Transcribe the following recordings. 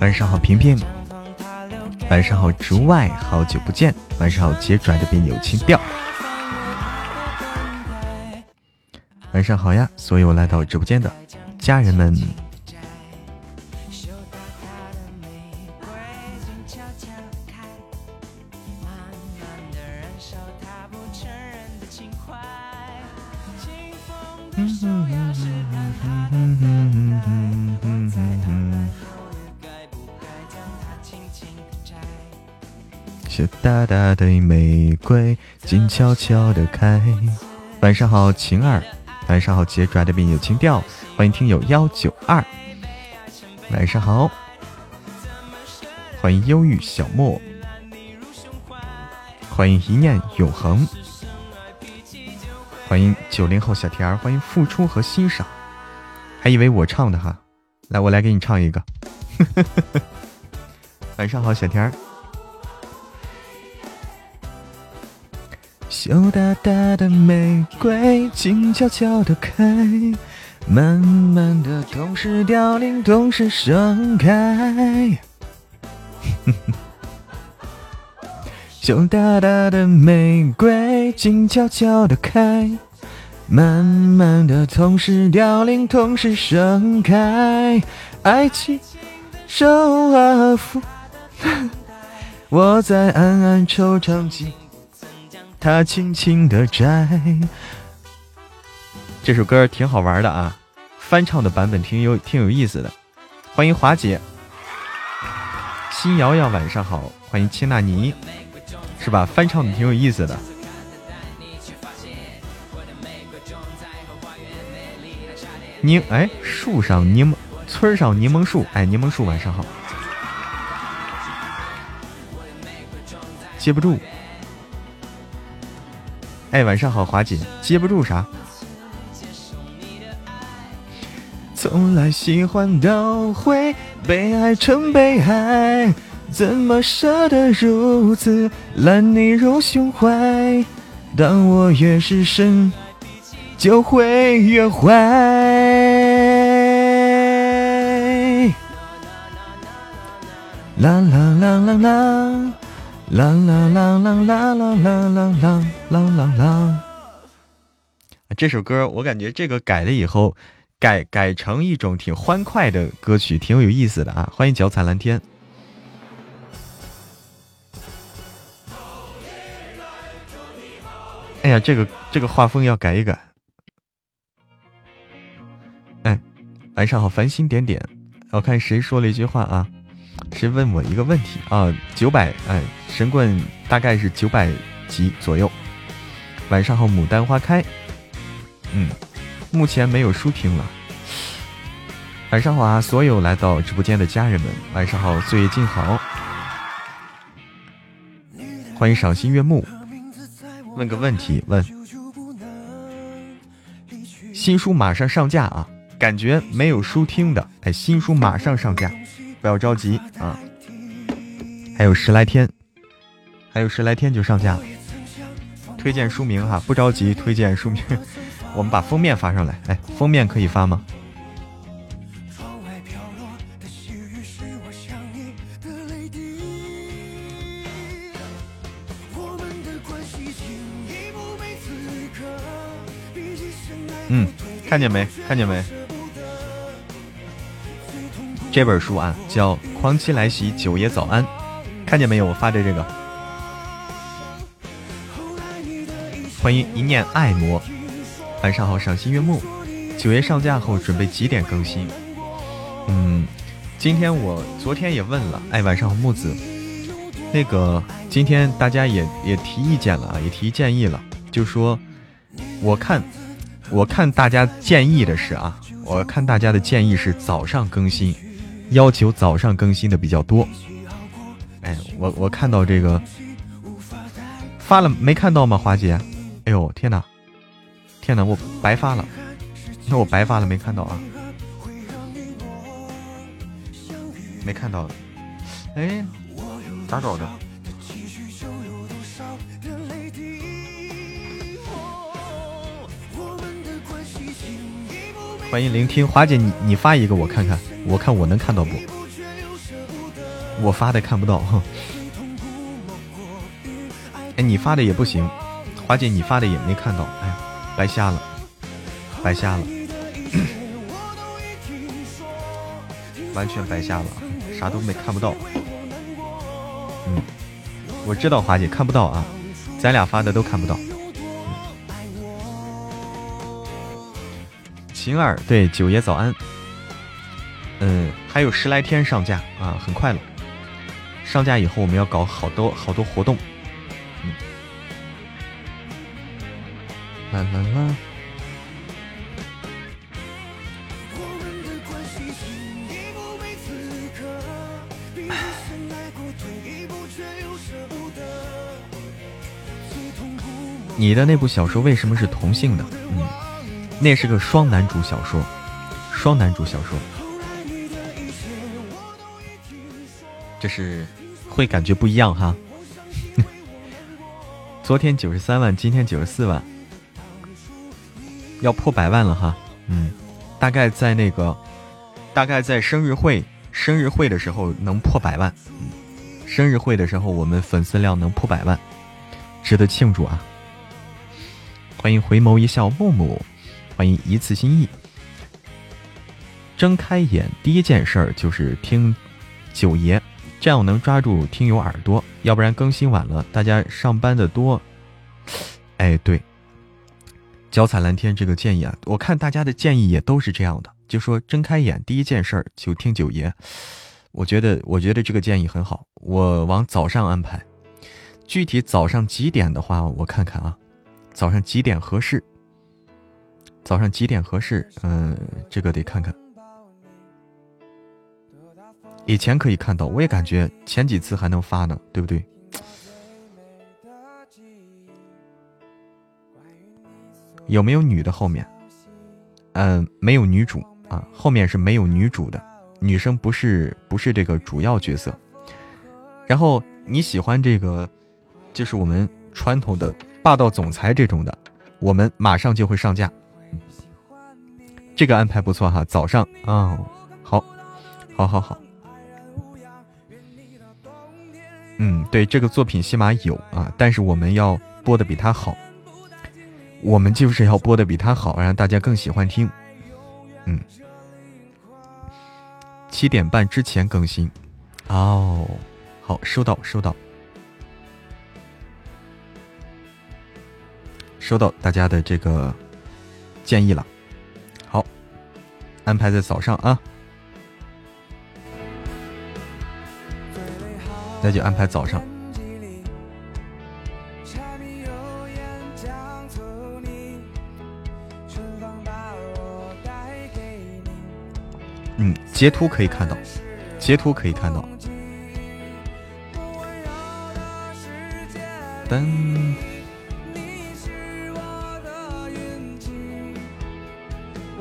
晚上好，平平。晚上好，竹外，好久不见。晚上好，杰拽的别扭情调。晚上好呀，所有来到直播间的家人们。大堆玫瑰静悄悄的开。晚上好，晴儿。晚上好，杰拽的病有情调。欢迎听友幺九二。晚上好，欢迎忧郁小莫。欢迎一念永恒。欢迎九零后小甜儿。欢迎付出和欣赏。还以为我唱的哈，来，我来给你唱一个。晚上好，小甜儿。羞答答的玫瑰，静悄悄的开，慢慢的，同时凋零，同时盛开。羞答答的玫瑰，静悄悄的开，慢慢的，同时凋零，同时盛开。爱情周而复，我在暗暗惆怅。他轻轻的摘，这首歌挺好玩的啊，翻唱的版本挺有挺有意思的。欢迎华姐，新瑶瑶晚上好，欢迎青纳尼，是吧？翻唱的挺有意思的。柠哎，树上柠檬，村上柠檬树，哎，柠檬树晚上好，接不住。哎，晚上好，华姐，接不住啥？从来喜欢都会被爱成悲哀，怎么舍得如此揽你入胸怀？当我越是深，就会越坏。啦啦啦啦啦。啦啦啦啦啦啦啦啦啦啦啦啦！这首歌我感觉这个改了以后，改改成一种挺欢快的歌曲，挺有意思的啊！欢迎脚踩蓝天。哎呀，这个这个画风要改一改。哎，晚上好，繁星点点。我看谁说了一句话啊？谁问我一个问题啊？九百哎，神棍大概是九百级左右。晚上好，牡丹花开。嗯，目前没有书听了。晚上好啊，所有来到直播间的家人们，晚上好，岁月静好。欢迎赏心悦目。问个问题，问。新书马上上架啊！感觉没有书听的，哎，新书马上上架。不要着急啊，还有十来天，还有十来天就上架了。推荐书名哈，不着急，推荐书名。我们把封面发上来，哎，封面可以发吗？嗯，看见没？看见没？这本书啊，叫《狂妻来袭，九爷早安》，看见没有？我发的这个。欢迎一念爱魔，晚上好，赏心悦目。九爷上架后准备几点更新？嗯，今天我昨天也问了，哎，晚上好，木子。那个今天大家也也提意见了啊，也提建议了，就说我看我看大家建议的是啊，我看大家的建议是早上更新。要求早上更新的比较多，哎，我我看到这个发了没看到吗？华姐，哎呦天哪，天哪，我白发了，那 我白发了没看到啊？没看到，哎，咋搞的？欢迎聆听，华姐，你你发一个我看看，我看我能看到不？我发的看不到。哎，你发的也不行，花姐你发的也没看到，哎，白瞎了，白瞎了，完全白瞎了，啥都没看不到。嗯，我知道花姐看不到啊，咱俩发的都看不到。晴儿，对九爷早安。嗯，还有十来天上架啊，很快了。上架以后，我们要搞好多好多活动。嗯，啦啦啦。你的那部小说为什么是同性的？嗯，那是个双男主小说，双男主小说。就是会感觉不一样哈。昨天九十三万，今天九十四万，要破百万了哈。嗯，大概在那个，大概在生日会，生日会的时候能破百万。生日会的时候我们粉丝量能破百万，值得庆祝啊！欢迎回眸一笑木木，欢迎一次心意。睁开眼第一件事儿就是听九爷。这样我能抓住听友耳朵，要不然更新晚了，大家上班的多。哎，对，脚踩蓝天这个建议啊，我看大家的建议也都是这样的，就说睁开眼第一件事儿就听九爷。我觉得，我觉得这个建议很好，我往早上安排。具体早上几点的话，我看看啊，早上几点合适？早上几点合适？嗯，这个得看看。以前可以看到，我也感觉前几次还能发呢，对不对？有没有女的后面？嗯，没有女主啊，后面是没有女主的，女生不是不是这个主要角色。然后你喜欢这个，就是我们传统的霸道总裁这种的，我们马上就会上架。这个安排不错哈，早上啊，好，好，好，嗯，对，这个作品起码有啊，但是我们要播的比他好，我们就是要播的比他好，让大家更喜欢听。嗯，七点半之前更新。哦，好，收到，收到，收到大家的这个建议了。好，安排在早上啊。那就安排早上。嗯，截图可以看到，截图可以看到。噔，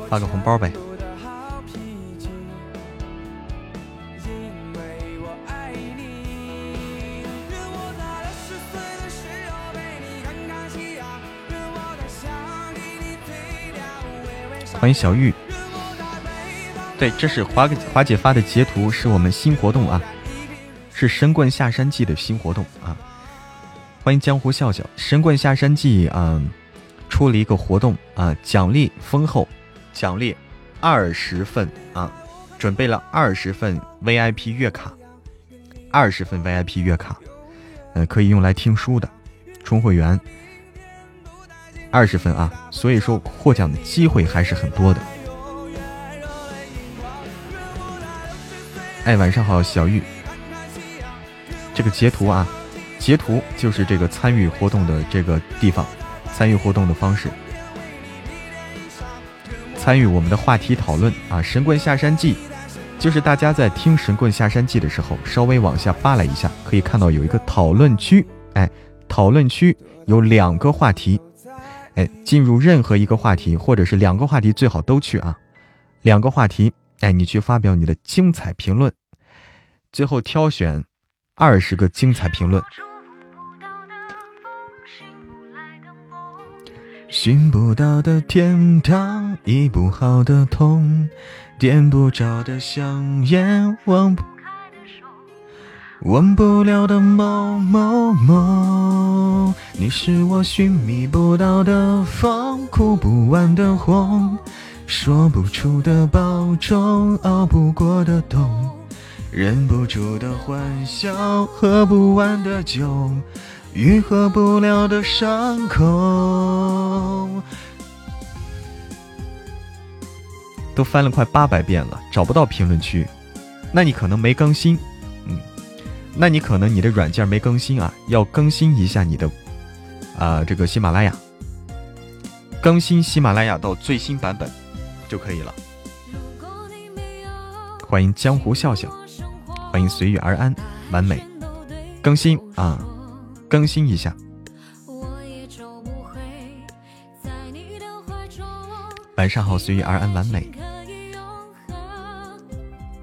发个红包呗。欢迎小玉，对，这是华华姐发的截图，是我们新活动啊，是《神棍下山记》的新活动啊。欢迎江湖笑笑，《神棍下山记》啊，出了一个活动啊，奖励丰厚，奖励二十份啊，准备了二十份 VIP 月卡，二十份 VIP 月卡，呃，可以用来听书的，充会员。二十分啊，所以说获奖的机会还是很多的。哎，晚上好，小玉。这个截图啊，截图就是这个参与活动的这个地方，参与活动的方式，参与我们的话题讨论啊。神棍下山记，就是大家在听神棍下山记的时候，稍微往下扒拉一下，可以看到有一个讨论区。哎，讨论区有两个话题。哎，进入任何一个话题，或者是两个话题，最好都去啊。两个话题，哎，你去发表你的精彩评论，最后挑选二十个精彩评论。寻不到的天堂，医不好的痛，点不着的香烟，忘不，忘不了的某某某，你是我寻觅不到的风，哭不完的红，说不出的保重，熬不过的冬，忍不住的欢笑，喝不完的酒，愈合不了的伤口。都翻了快八百遍了，找不到评论区，那你可能没更新。那你可能你的软件没更新啊，要更新一下你的，啊，这个喜马拉雅，更新喜马拉雅到最新版本就可以了。欢迎江湖笑笑，欢迎随遇而安，完美，更新啊，更新一下。晚上好，随遇而安，完美。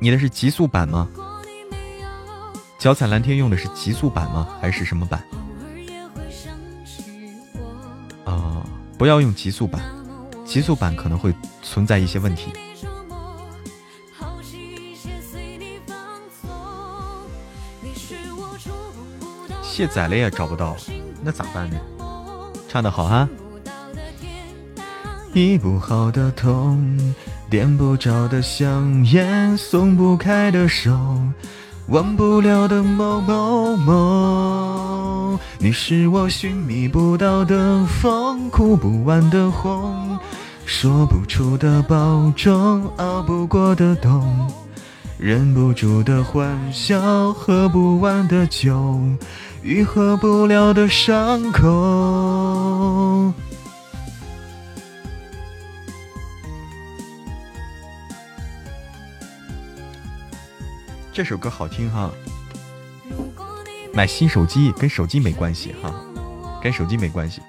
你的是极速版吗？脚踩蓝天用的是极速版吗？还是什么版？啊，不要用极速版，极速版可能会存在一些问题。卸载了也找不到，那咋办呢？唱的好哈！医不好的痛，点不着的香烟，松不开的手。忘不了的某某某，你是我寻觅不到的风，哭不完的红，说不出的保重，熬不过的冬，忍不住的欢笑，喝不完的酒，愈合不了的伤口。这首歌好听哈，买新手机跟手机没关系哈，跟手机没关系。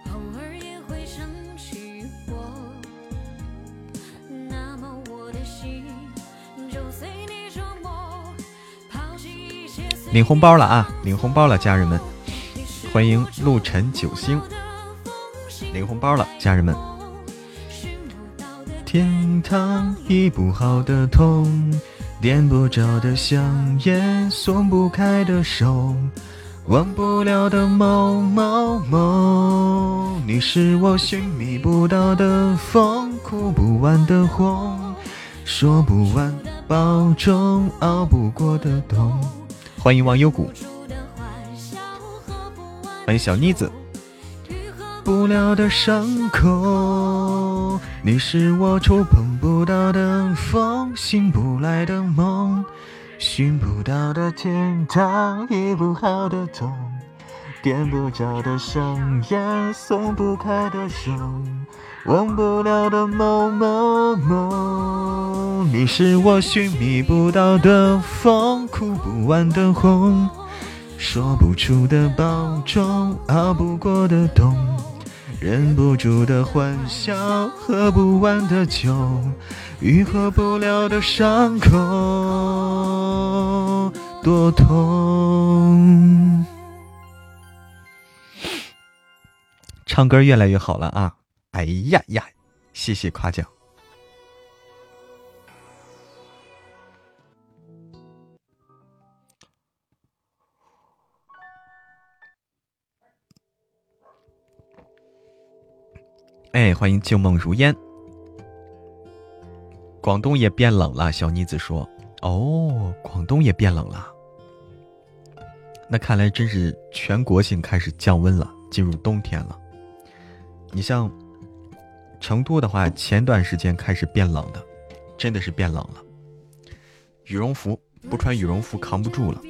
领红包了啊！领红包了，家人们，欢迎陆晨九星，领红包了，家人们。天堂医不好的痛。点不着的香烟，松不开的手，忘不了的某某某，你是我寻觅不到的风，哭不完的红，说不完保重，熬不过的冬。欢迎忘忧谷，欢迎小妮子。不了的伤口，你是我触碰不到的风，醒不来的梦，寻不到的天堂，医不好的痛，点不着的香烟，松不开的手，忘不了的某某某，你是我寻觅不到的风，哭不完的红，说不出的保重，熬不过的冬。忍不住的欢笑，喝不完的酒，愈合不了的伤口，多痛。唱歌越来越好了啊！哎呀呀，谢谢夸奖。哎，欢迎旧梦如烟。广东也变冷了，小妮子说：“哦，广东也变冷了。那看来真是全国性开始降温了，进入冬天了。你像成都的话，前段时间开始变冷的，真的是变冷了。羽绒服不穿羽绒服扛不住了。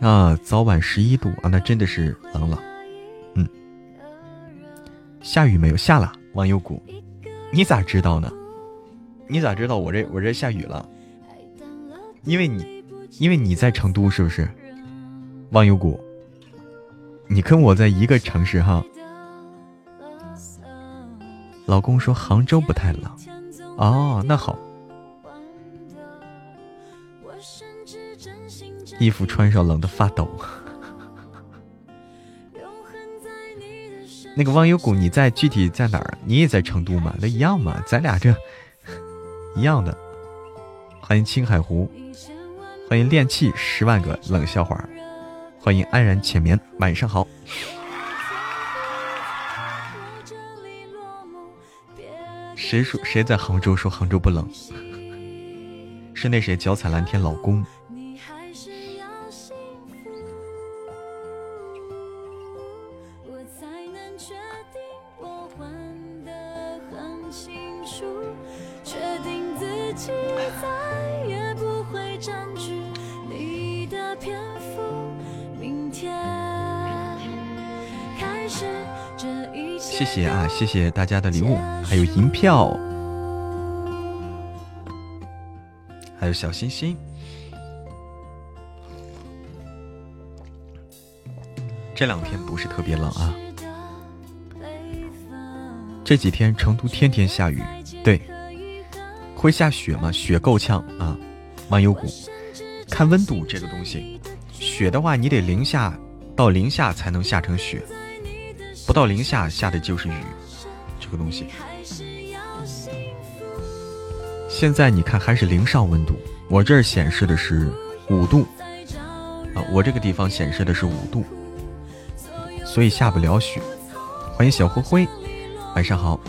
啊，早晚十一度啊，那真的是冷了。”下雨没有？下了，忘忧谷，你咋知道呢？你咋知道我这我这下雨了？因为你，因为你在成都是不是？忘忧谷，你跟我在一个城市哈。老公说杭州不太冷，哦，那好。衣服穿上冷的发抖。那个忘忧谷，你在具体在哪儿？你也在成都吗？那一样嘛，咱俩这一样的。欢迎青海湖，欢迎练气十万个冷笑话，欢迎安然浅眠，晚上好。谁说谁在杭州说杭州不冷？是那谁脚踩蓝天老公。谢，谢大家的礼物，还有银票，还有小心心。这两天不是特别冷啊，这几天成都天天下雨，对，会下雪吗？雪够呛啊，万有谷。看温度这个东西，雪的话你得零下到零下才能下成雪。不到零下下的就是雨，这个东西。现在你看还是零上温度，我这儿显示的是五度啊，我这个地方显示的是五度，所以下不了雪。欢迎小灰灰，晚上好。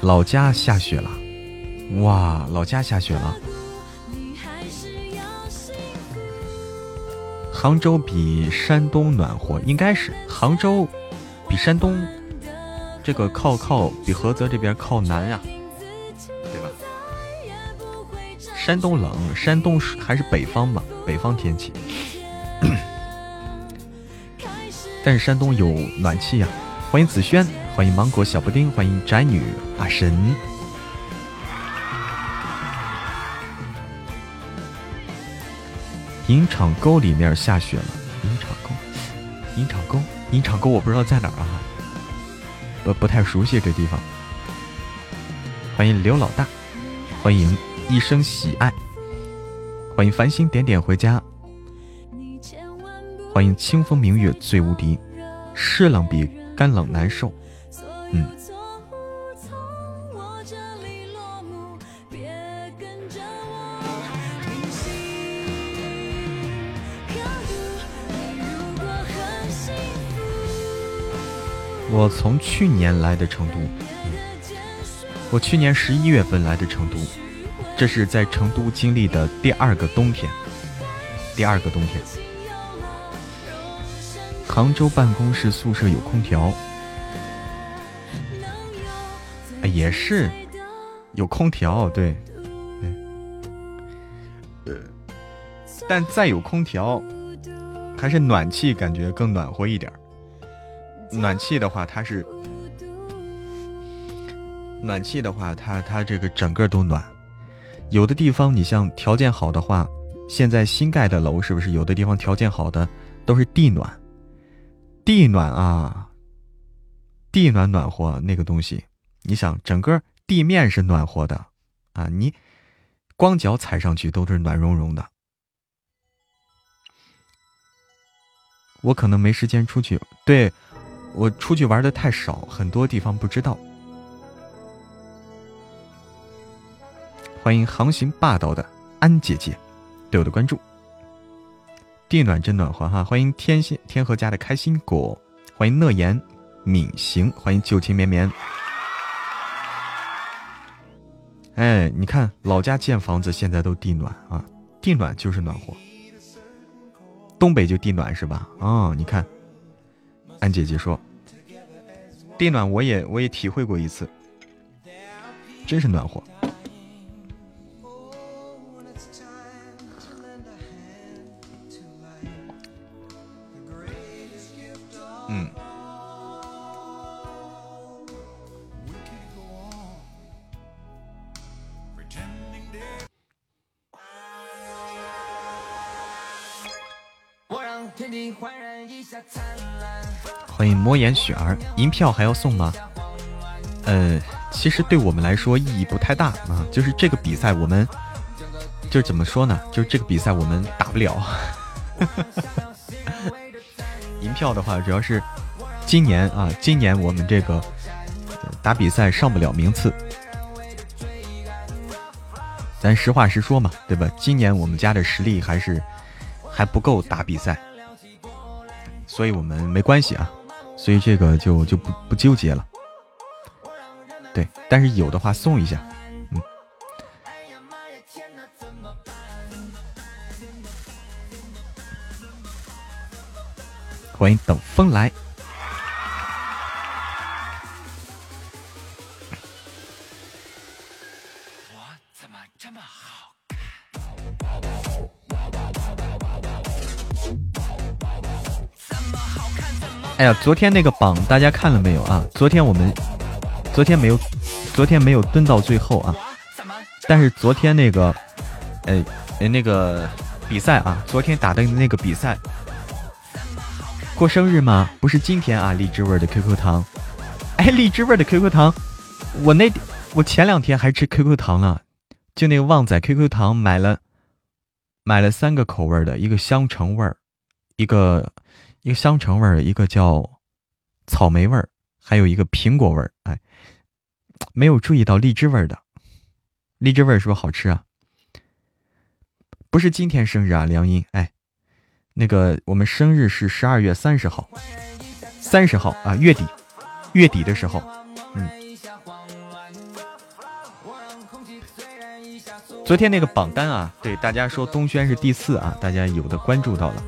老家下雪了，哇，老家下雪了。杭州比山东暖和，应该是杭州比山东这个靠靠比菏泽这边靠南呀，对吧？山东冷，山东还是北方吧，北方天气。但是山东有暖气呀。欢迎紫萱，欢迎芒果小布丁，欢迎宅女阿神。银场沟里面下雪了，银场沟，银场沟，银场沟，我不知道在哪儿啊，不不太熟悉这地方。欢迎刘老大，欢迎一生喜爱，欢迎繁星点点回家，欢迎清风明月最无敌，湿冷比干冷难受，嗯。我从去年来的成都，我去年十一月份来的成都，这是在成都经历的第二个冬天，第二个冬天。杭州办公室宿舍有空调，也是有空调，对，对，但再有空调，还是暖气感觉更暖和一点。暖气的话，它是暖气的话，它它这个整个都暖。有的地方你像条件好的话，现在新盖的楼是不是有的地方条件好的都是地暖？地暖啊，地暖暖和那个东西，你想整个地面是暖和的啊，你光脚踩上去都是暖融融的。我可能没时间出去，对。我出去玩的太少，很多地方不知道。欢迎航行霸道的安姐姐对我的关注。地暖真暖和哈！欢迎天心天河家的开心果，欢迎乐言敏行，欢迎旧情绵绵。哎，你看老家建房子现在都地暖啊，地暖就是暖和。东北就地暖是吧？哦，你看。安姐姐说：“地暖我也我也体会过一次，真是暖和。”嗯。欢迎魔岩雪儿，银票还要送吗？呃，其实对我们来说意义不太大啊。就是这个比赛，我们就是怎么说呢？就是这个比赛我们打不了。银票的话，主要是今年啊，今年我们这个打比赛上不了名次。咱实话实说嘛，对吧？今年我们家的实力还是还不够打比赛，所以我们没关系啊，所以这个就就不不纠结了。对，但是有的话送一下，嗯。欢迎等风来。哎呀，昨天那个榜大家看了没有啊？昨天我们昨天没有，昨天没有蹲到最后啊。但是昨天那个，呃，那个比赛啊，昨天打的那个比赛，过生日吗？不是今天啊，荔枝味的 QQ 糖。哎，荔枝味的 QQ 糖，我那我前两天还吃 QQ 糖呢，就那个旺仔 QQ 糖买了，买了三个口味的，一个香橙味儿，一个。一个香橙味儿，一个叫草莓味儿，还有一个苹果味儿。哎，没有注意到荔枝味儿的，荔枝味儿是不是好吃啊？不是今天生日啊，梁音。哎，那个我们生日是十二月三十号，三十号啊，月底，月底的时候。嗯。昨天那个榜单啊，对大家说东轩是第四啊，大家有的关注到了。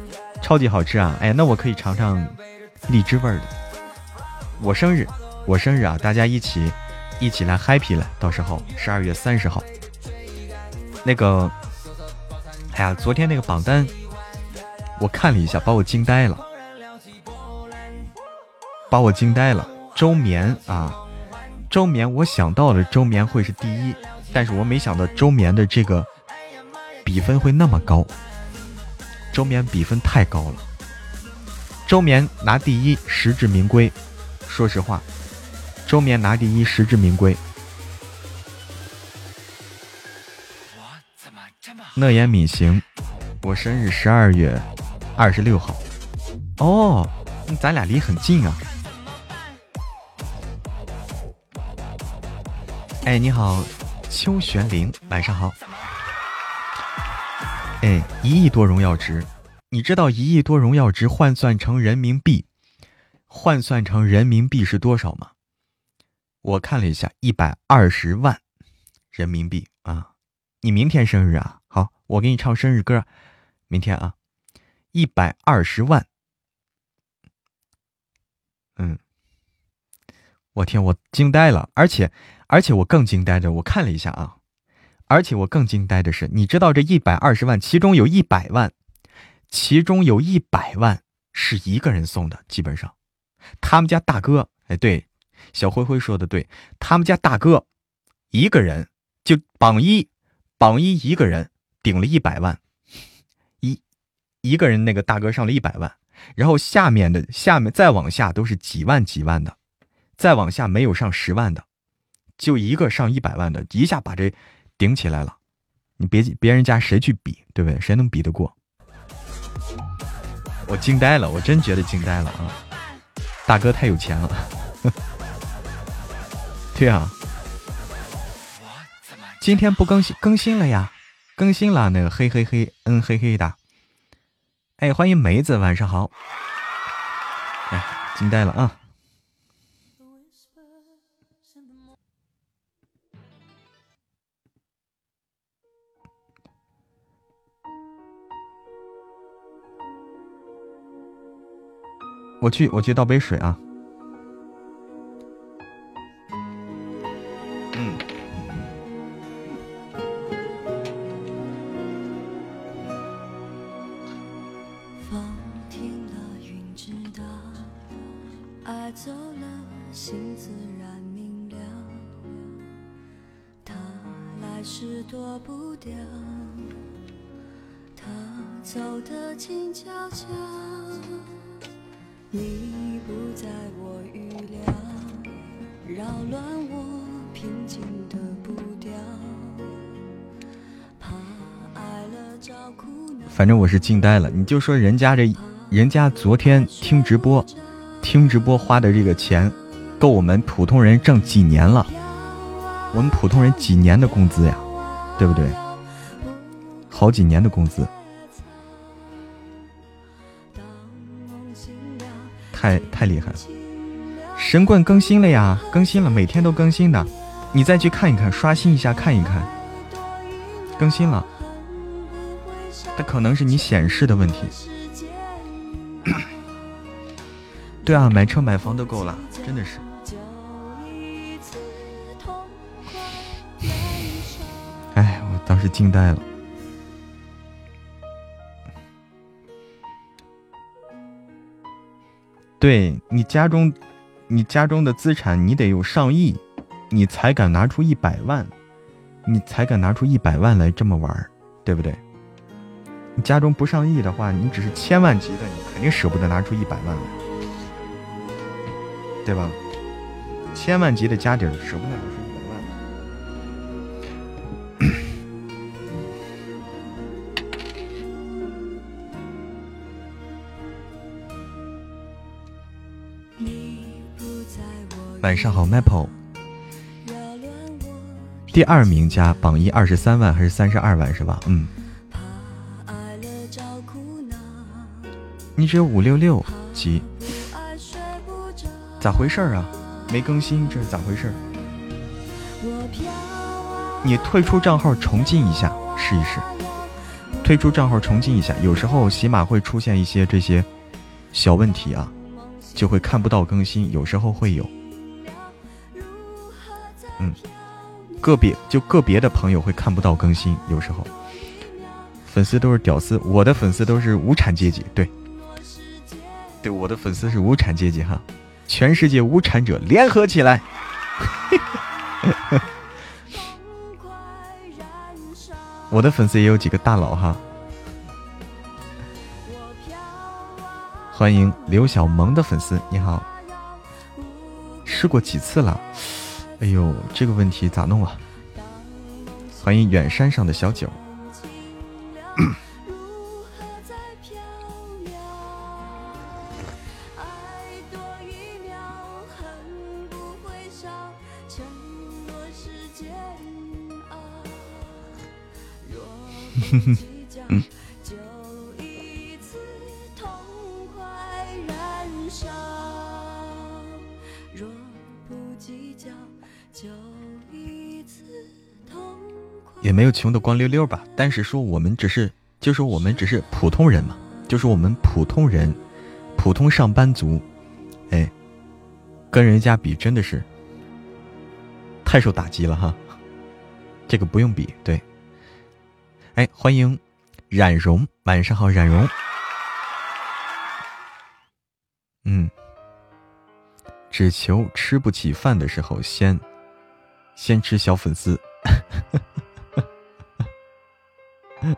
超级好吃啊！哎，那我可以尝尝荔枝味儿的。我生日，我生日啊！大家一起一起来 happy 了。到时候十二月三十号，那个，哎呀，昨天那个榜单我看了一下，把我惊呆了，把我惊呆了。周眠啊，周眠，我想到了周眠会是第一，但是我没想到周眠的这个比分会那么高。周眠比分太高了，周眠拿第一，实至名归。说实话，周眠拿第一，实至名归。乐言敏行，我生日十二月二十六号。哦，咱俩离很近啊。哎，你好，邱玄灵，晚上好。哎，一亿多荣耀值，你知道一亿多荣耀值换算成人民币，换算成人民币是多少吗？我看了一下，一百二十万人民币啊！你明天生日啊？好，我给你唱生日歌，明天啊，一百二十万。嗯，我天，我惊呆了，而且而且我更惊呆的，我看了一下啊。而且我更惊呆的是，你知道这一百二十万，其中有一百万，其中有一百万是一个人送的，基本上，他们家大哥，哎，对，小灰灰说的对，他们家大哥一个人就榜一，榜一一个人顶了一百万，一一个人那个大哥上了一百万，然后下面的下面再往下都是几万几万的，再往下没有上十万的，就一个上一百万的，一下把这。顶起来了，你别别人家谁去比，对不对？谁能比得过？我惊呆了，我真觉得惊呆了啊！大哥太有钱了，对啊，今天不更新更新了呀？更新了那个嘿嘿嘿，嗯嘿嘿的。哎，欢迎梅子，晚上好。哎，惊呆了啊！我去，我去倒杯水啊。我是惊呆了，你就说人家这，人家昨天听直播，听直播花的这个钱，够我们普通人挣几年了？我们普通人几年的工资呀，对不对？好几年的工资，太太厉害了。神棍更新了呀，更新了，每天都更新的，你再去看一看，刷新一下看一看，更新了。它可能是你显示的问题。对啊，买车买房都够了，真的是。哎，我当时惊呆了。对你家中，你家中的资产，你得有上亿，你才敢拿出一百万，你才敢拿出一百万来这么玩，对不对？你家中不上亿的话，你只是千万级的，你肯定舍不得拿出一百万来。对吧？千万级的家底儿舍不得拿出一百万来。晚上好，Maple。第二名加榜一二十三万还是三十二万是吧？嗯。你只有五六六级。咋回事儿啊？没更新，这是咋回事儿？你退出账号重进一下，试一试。退出账号重进一下，有时候起码会出现一些这些小问题啊，就会看不到更新，有时候会有。嗯，个别就个别的朋友会看不到更新，有时候。粉丝都是屌丝，我的粉丝都是无产阶级，对，对，我的粉丝是无产阶级哈。全世界无产者联合起来！我的粉丝也有几个大佬哈。欢迎刘小萌的粉丝，你好。试过几次了？哎呦，这个问题咋弄啊？欢迎远山上的小九。哼哼，嗯也没有穷的光溜溜吧，但是说我们只是，就说我们只是普通人嘛，就是我们普通人，普通上班族，哎，跟人家比真的是太受打击了哈，这个不用比，对。哎，欢迎冉荣，晚上好，冉荣。嗯，只求吃不起饭的时候，先先吃小粉丝。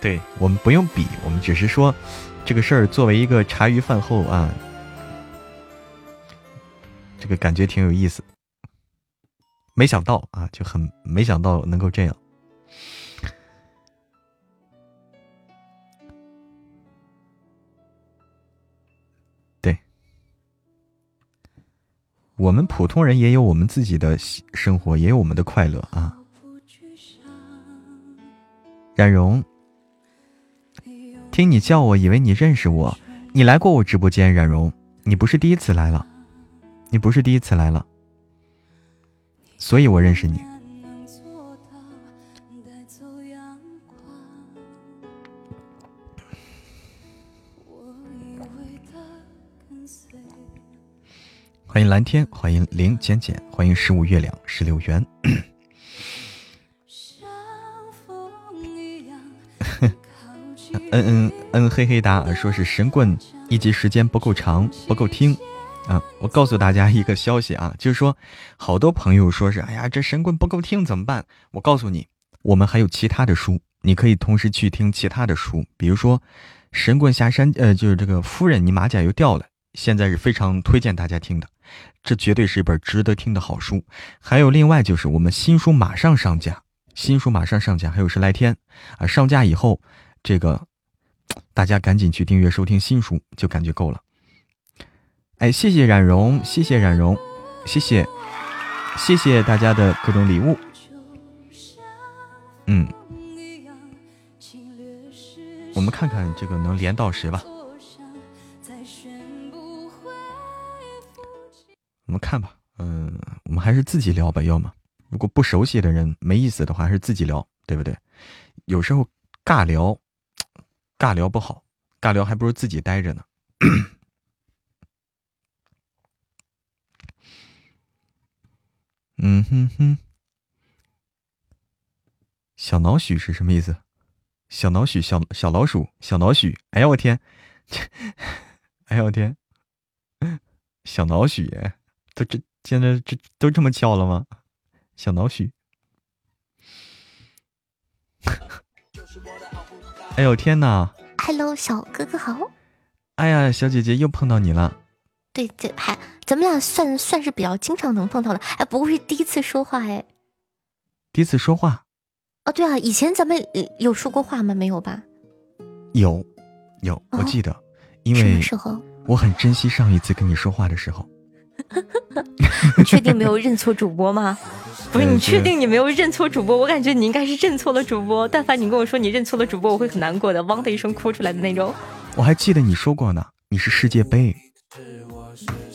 对我们不用比，我们只是说这个事儿作为一个茶余饭后啊，这个感觉挺有意思。没想到啊，就很没想到能够这样。我们普通人也有我们自己的生活，也有我们的快乐啊。冉荣，听你叫我，以为你认识我。你来过我直播间，冉荣，你不是第一次来了，你不是第一次来了，所以我认识你。欢迎蓝天，欢迎林简简，欢迎十五月亮十六元。嗯嗯嗯，嘿嘿哒，说是神棍一集时间不够长，不够听啊！我告诉大家一个消息啊，就是说，好多朋友说是，哎呀，这神棍不够听怎么办？我告诉你，我们还有其他的书，你可以同时去听其他的书，比如说《神棍下山》，呃，就是这个夫人，你马甲又掉了，现在是非常推荐大家听的。这绝对是一本值得听的好书。还有另外就是我们新书马上上架，新书马上上架。还有十来天啊，上架以后，这个大家赶紧去订阅收听新书，就感觉够了。哎，谢谢冉荣，谢谢冉荣，谢谢，谢谢大家的各种礼物。嗯，我们看看这个能连到谁吧。我们看吧，嗯，我们还是自己聊吧，要么如果不熟悉的人没意思的话，还是自己聊，对不对？有时候尬聊，尬聊不好，尬聊还不如自己待着呢。嗯哼哼，小脑许是什么意思？小脑许，小小老鼠，小脑许。哎呀，我天！哎呀，我天！小脑许，都这现在这都这么叫了吗？小脑许。哎呦天哪！Hello，小哥哥好。哎呀，小姐姐又碰到你了。对，这还咱们俩算算是比较经常能碰到的。哎，不过是第一次说话哎。第一次说话？哦，对啊，以前咱们有说过话吗？没有吧？有，有，我记得，因为什么时候？我很珍惜上一次跟你说话的时候。你确定没有认错主播吗？不是，你确定你没有认错主播？我感觉你应该是认错了主播。但凡你跟我说你认错了主播，我会很难过的，汪的一声哭出来的那种。我还记得你说过呢，你是世界杯。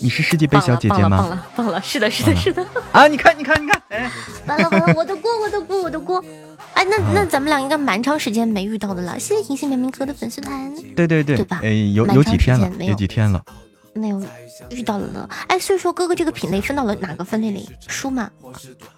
你是世界杯小姐姐吗？忘了，忘了，是的，是的，是的。啊，你看，你看，你看，哎，完了，完了，我的锅，我的锅，我的锅。哎，那那咱们俩应该蛮长时间没遇到的了。谢谢银杏明明哥的粉丝团。对对对，对吧？哎，有有几天了，有几天了。没有遇到了呢。哎，所以说哥哥这个品类分到了哪个分类里？书吗？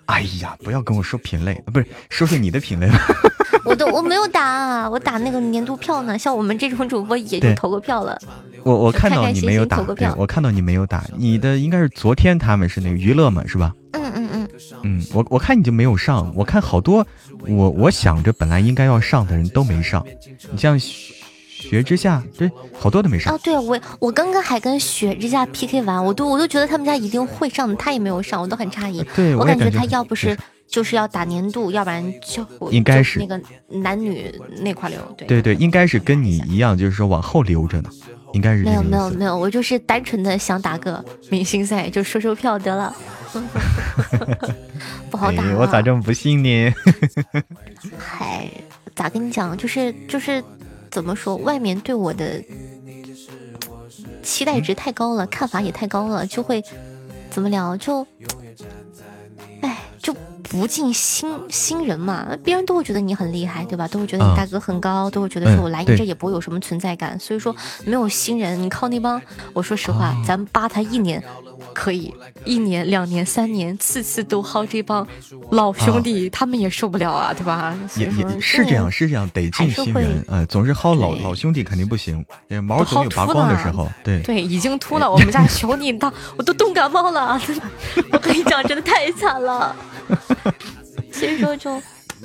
哎呀，不要跟我说品类，不是说说你的品类吧。我都我没有打，啊我打那个年度票呢。像我们这种主播也就投个票了。我我看到你没有打，我看到你没有打，你的应该是昨天他们是那个娱乐嘛，是吧？嗯嗯嗯嗯，我我看你就没有上，我看好多我我想着本来应该要上的人都没上，你像雪之下，对，好多都没上。哦，对我我刚刚还跟雪之下 PK 完，我都我都觉得他们家一定会上的，他也没有上，我都很诧异。对我感觉他要不是。就是要打年度，要不然就应该是那个男女那块留。对对对，应该是跟你一样，就是说往后留着呢，应该是没有没有没有，我就是单纯的想打个明星赛，就收收票得了。不好打，我咋这么不信呢？嗨，咋跟你讲？就是就是怎么说，外面对我的期待值太高了，看法也太高了，就会怎么聊就。不进新新人嘛，别人都会觉得你很厉害，对吧？都会觉得你大哥很高，都会觉得说我来你这也不会有什么存在感。所以说没有新人，你靠那帮，我说实话，咱扒他一年可以，一年、两年、三年，次次都薅这帮老兄弟，他们也受不了啊，对吧？也也是这样，是这样，得进新人，呃，总是薅老老兄弟肯定不行，毛总有拔光的时候，对对，已经秃了。我们家小弟他，我都冻感冒了，我跟你讲，真的太惨了。所以说，就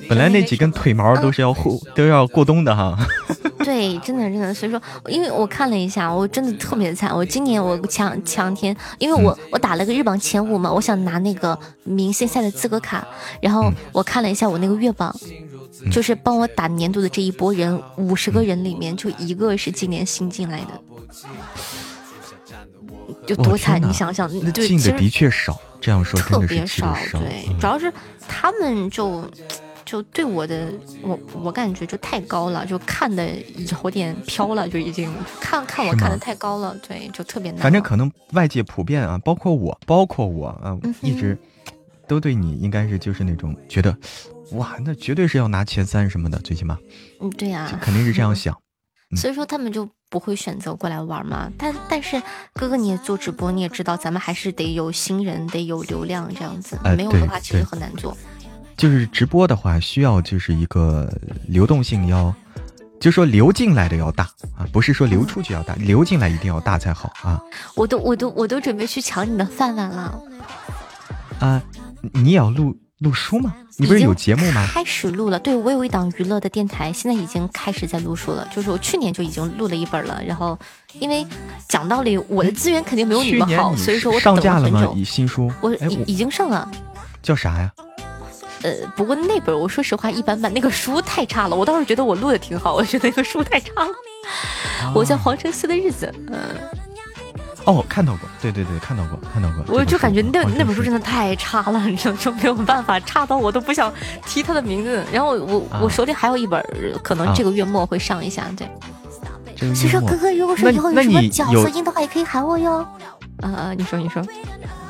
本来那几根腿毛都是要护，都要过冬的哈。对，真的真的。所以说，因为我看了一下，我真的特别惨。我今年我前前两天，因为我我打了个日榜前五嘛，我想拿那个明星赛的资格卡。然后我看了一下我那个月榜，就是帮我打年度的这一波人，五十个人里面就一个是今年新进来的，就多惨！你想想，那进的的确少。这样说特别少，对，主要是他们就就对我的我我感觉就太高了，就看的有点飘了，就已经看看我看的太高了，对，就特别难。反正可能外界普遍啊，包括我，包括我啊，一直都对你应该是就是那种觉得哇，那绝对是要拿前三什么的，最起码，嗯，对呀，肯定是这样想。所以说他们就不会选择过来玩嘛。但但是哥哥你也做直播，你也知道咱们还是得有新人，得有流量这样子。没有的话，其实很难做。就是直播的话，需要就是一个流动性要，就说流进来的要大啊，不是说流出去要大，流进来一定要大才好啊。我都我都我都准备去抢你的饭碗了。啊，你也要录。录书吗？你不是有节目吗？开始录了，对我有一档娱乐的电台，现在已经开始在录书了。就是我去年就已经录了一本了，然后因为讲道理，我的资源肯定没有你们好，所以说我上架了吗？新书我已已经上了，叫啥呀？呃，不过那本我说实话一般般，那个书太差了。我倒是觉得我录的挺好，我觉得那个书太差了。我叫黄城寺的日子，嗯。哦，看到过，对对对，看到过，看到过。我就感觉那那本书书真的太差了，你知道就没有办法，差到我都不想提他的名字。然后我我手里还有一本，可能这个月末会上一下，对。所以说，哥哥，如果说以后有什么角色音的话，也可以喊我哟。啊啊，你说你说。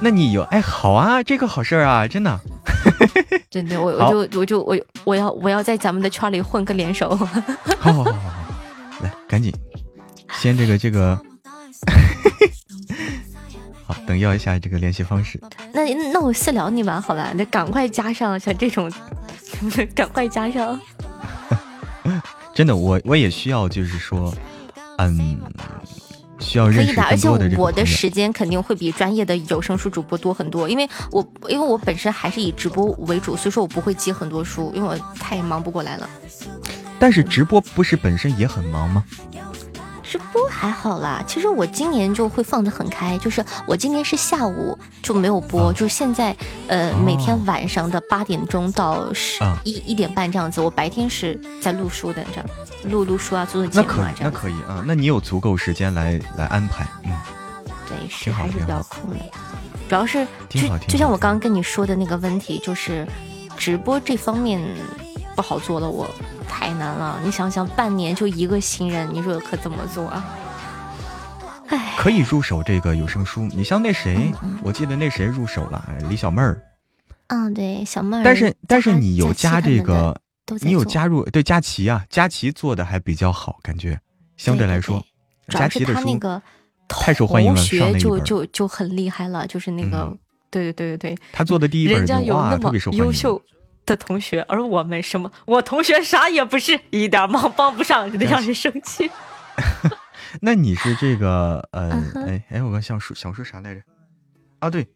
那你有哎，好啊，这个好事儿啊，真的。真的，我我就我就我我要我要在咱们的圈里混个联手。好好好好好，来，赶紧，先这个这个。好，等要一下这个联系方式。那那我私聊你吧，好吧？那赶快加上，像这种，赶快加上。真的，我我也需要，就是说，嗯，需要认识更多的而且我的时间肯定会比专业的有声书主播多很多，因为我因为我本身还是以直播为主，所以说我不会接很多书，因为我太忙不过来了。但是直播不是本身也很忙吗？直播还好啦，其实我今年就会放得很开，就是我今年是下午就没有播，就是现在呃每天晚上的八点钟到十一一点半这样子，我白天是在录书的这样，录录书啊，做做节目啊这样。那可以啊，那你有足够时间来来安排，嗯，对，是还是比较空的，主要是就就像我刚刚跟你说的那个问题，就是直播这方面不好做了我。太难了，你想想，半年就一个新人，你说可怎么做啊？哎，可以入手这个有声书，你像那谁，我记得那谁入手了，李小妹儿。嗯，对，小妹儿。但是但是你有加这个，你有加入对佳琪啊，佳琪做的还比较好，感觉相对来说，佳琪的书太受欢迎了，上那就就就很厉害了，就是那个，对对对对对，他做的第一本哇，特别受欢迎。优秀。的同学，而我们什么？我同学啥也不是，一点忙帮不上，就得让人生气。那你是这个呃，哎哎，我刚想说想说啥来着？啊，对，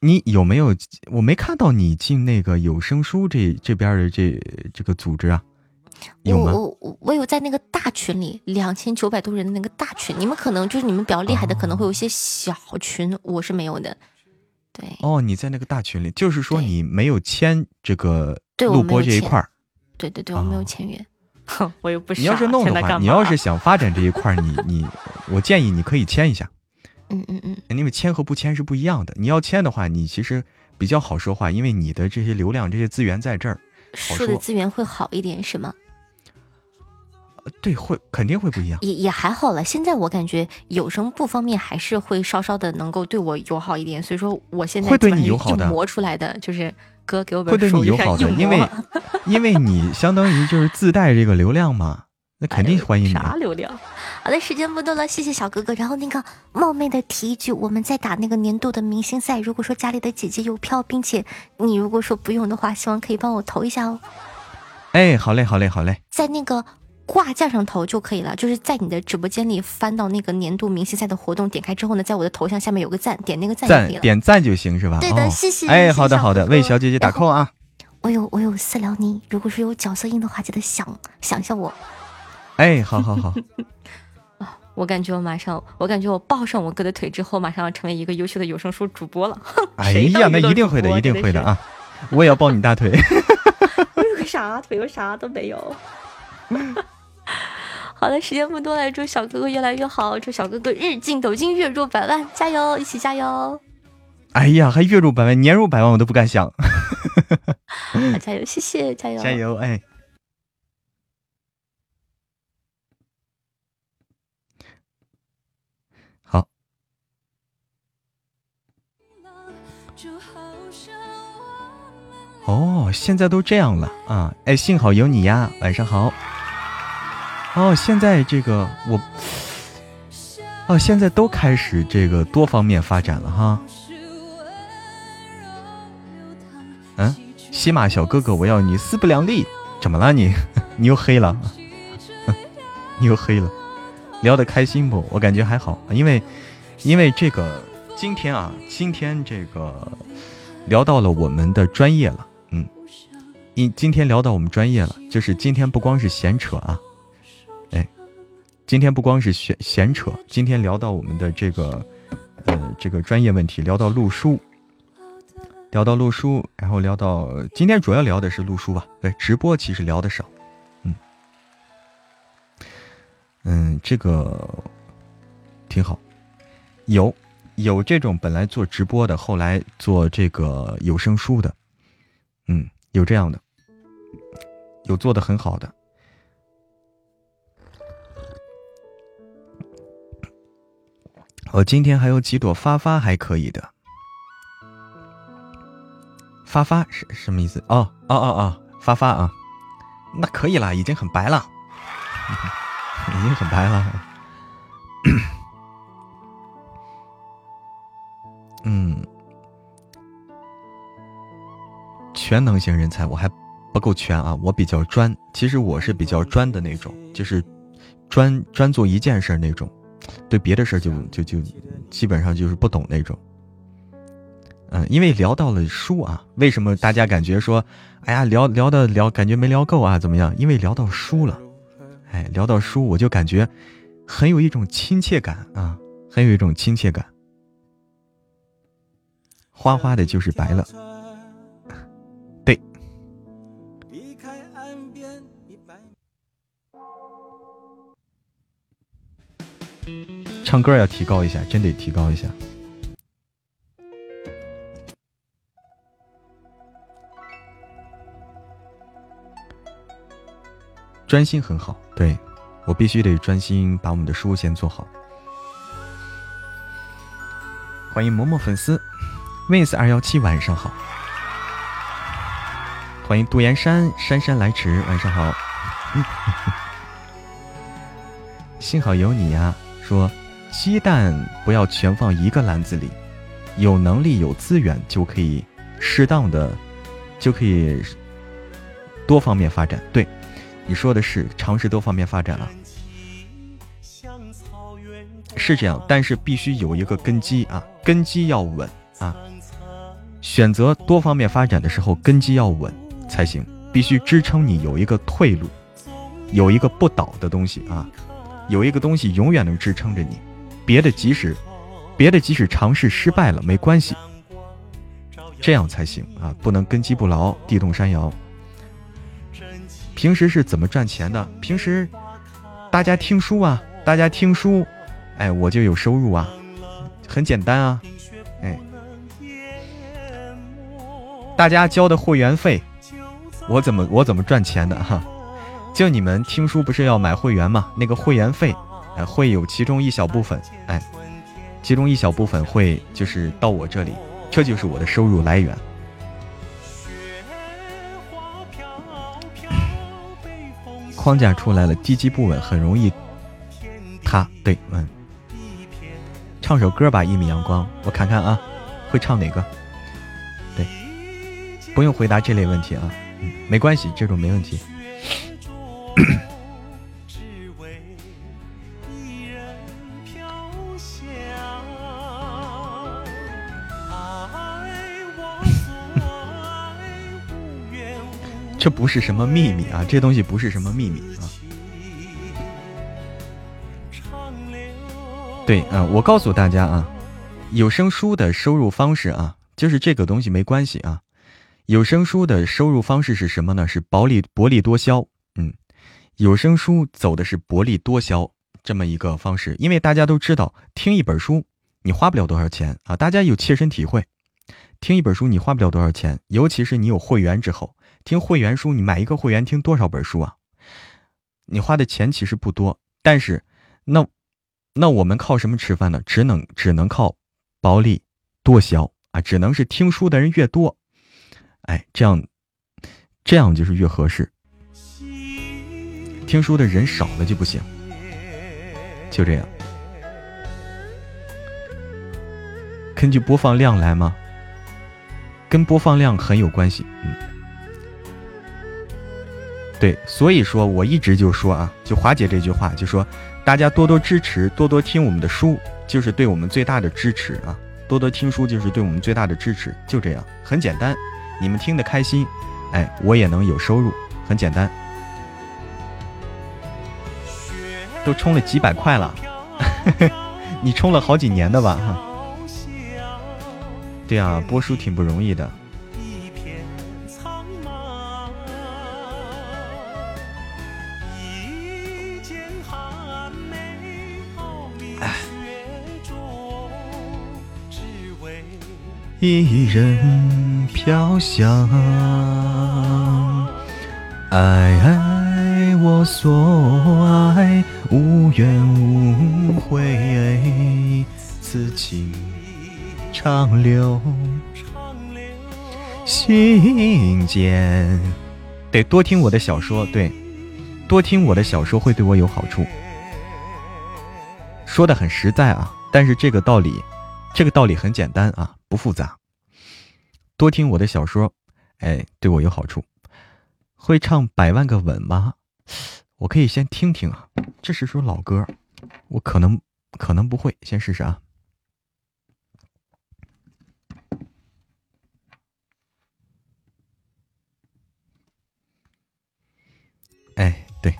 你有没有？我没看到你进那个有声书这这边的这这个组织啊？有吗？我我我有在那个大群里，两千九百多人的那个大群。你们可能就是你们比较厉害的，可能会有一些小群，我是没有的。对哦，你在那个大群里，就是说你没有签这个录播这一块儿。对对对，我没有签约。哼，我又不你要是弄的话，你要是想发展这一块儿，你 你，我建议你可以签一下。嗯嗯嗯。因为签和不签是不一样的。你要签的话，你其实比较好说话，因为你的这些流量、这些资源在这儿，说的资源会好一点，是吗？对，会肯定会不一样，也也还好了。现在我感觉有声部方面还是会稍稍的能够对我友好一点，所以说我现在会对你友好的磨出来的就是哥给我本会对你友好的，因为因为你相当于就是自带这个流量嘛，那肯定欢迎你。啥流量？好的，时间不多了，谢谢小哥哥。然后那个冒昧的提一句，我们在打那个年度的明星赛，如果说家里的姐姐有票，并且你如果说不用的话，希望可以帮我投一下哦。哎，好嘞，好嘞，好嘞，在那个。挂架上头就可以了，就是在你的直播间里翻到那个年度明星赛的活动，点开之后呢，在我的头像下面有个赞，点那个赞就可以了。点赞就行是吧？对的，谢谢。哎，好的好的，为小姐姐打 call 啊！我有我有私聊你，如果说有角色音的话，记得想想一下我。哎，好好好。啊，我感觉我马上，我感觉我抱上我哥的腿之后，马上要成为一个优秀的有声书主播了。哎呀，那一定会的，一定会的啊！我也要抱你大腿。我有个啥腿？我啥都没有。好的，时间不多了，祝小哥哥越来越好，祝小哥哥日进斗金，月入百万，加油，一起加油！哎呀，还月入百万，年入百万，我都不敢想。加油，谢谢，加油，加油，哎。好。哦，现在都这样了啊！哎，幸好有你呀，晚上好。哦，现在这个我，哦，现在都开始这个多方面发展了哈。嗯，西马小哥哥，我要你四不两立，怎么了你？你又黑了？你又黑了？聊得开心不？我感觉还好，因为因为这个今天啊，今天这个聊到了我们的专业了，嗯，今今天聊到我们专业了，就是今天不光是闲扯啊。哎今天不光是闲闲扯，今天聊到我们的这个，呃，这个专业问题，聊到录书，聊到录书，然后聊到今天主要聊的是录书吧？对，直播其实聊的少，嗯，嗯，这个挺好。有有这种本来做直播的，后来做这个有声书的，嗯，有这样的，有做的很好的。我今天还有几朵发发还可以的，发发是什么意思？哦哦哦哦，发发啊，那可以了，已经很白了，已经很白了。嗯，全能型人才我还不够全啊，我比较专。其实我是比较专的那种，就是专专做一件事那种，对别的事就就就基本上就是不懂那种。嗯，因为聊到了书啊，为什么大家感觉说，哎呀，聊聊的聊感觉没聊够啊？怎么样？因为聊到书了，哎，聊到书我就感觉很有一种亲切感啊，很有一种亲切感。花花的就是白了，唱歌要提高一下，真得提高一下。专心很好，对我必须得专心把我们的书先做好。欢迎默默粉丝。wins 二幺七晚上好，欢迎杜岩山姗姗来迟，晚上好。幸好有你呀，说鸡蛋不要全放一个篮子里，有能力有资源就可以适当的，就可以多方面发展。对，你说的是尝试多方面发展啊，是这样，但是必须有一个根基啊，根基要稳啊。选择多方面发展的时候，根基要稳才行，必须支撑你有一个退路，有一个不倒的东西啊，有一个东西永远能支撑着你。别的即使，别的即使尝试失败了没关系，这样才行啊，不能根基不牢，地动山摇。平时是怎么赚钱的？平时大家听书啊，大家听书，哎，我就有收入啊，很简单啊。哎大家交的会员费，我怎么我怎么赚钱的哈？就你们听书不是要买会员吗？那个会员费，哎，会有其中一小部分，哎，其中一小部分会就是到我这里，这就是我的收入来源。框架出来了，地基不稳，很容易塌。对，嗯，唱首歌吧，一米阳光，我看看啊，会唱哪个？对不用回答这类问题啊，没关系，这种没问题。只为一人飘香。爱我所爱，无怨无这不是什么秘密啊，这东西不是什么秘密啊。对啊，我告诉大家啊，有声书的收入方式啊，就是这个东西没关系啊。有声书的收入方式是什么呢？是薄利薄利多销。有声书走的是薄利多销这么一个方式，因为大家都知道，听一本书你花不了多少钱啊，大家有切身体会。听一本书你花不了多少钱，尤其是你有会员之后，听会员书，你买一个会员听多少本书啊？你花的钱其实不多，但是那那我们靠什么吃饭呢？只能只能靠薄利多销啊，只能是听书的人越多。哎，这样，这样就是越合适。听书的人少了就不行，就这样。根据播放量来吗？跟播放量很有关系。嗯，对，所以说我一直就说啊，就华姐这句话，就说大家多多支持，多多听我们的书，就是对我们最大的支持啊。多多听书就是对我们最大的支持，就这样，很简单。你们听得开心，哎，我也能有收入，很简单。都充了几百块了，你充了好几年的吧？哈，对啊，播书挺不容易的。一人飘香。爱我所爱，无怨无悔，此情长留心间。得多听我的小说，对，多听我的小说会对我有好处。说的很实在啊，但是这个道理，这个道理很简单啊，不复杂。多听我的小说，哎，对我有好处。会唱百万个吻吗？我可以先听听啊，这是首老歌，我可能可能不会，先试试啊。哎，对，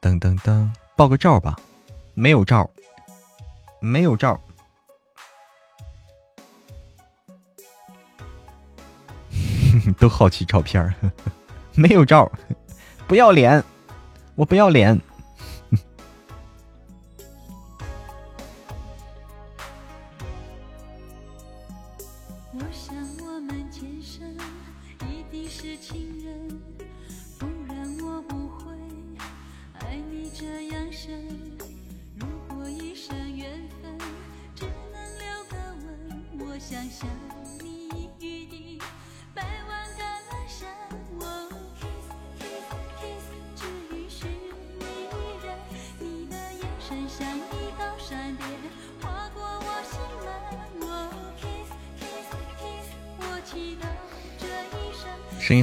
噔噔噔，报个照吧，没有照，没有照，都好奇照片 没有照，不要脸，我不要脸。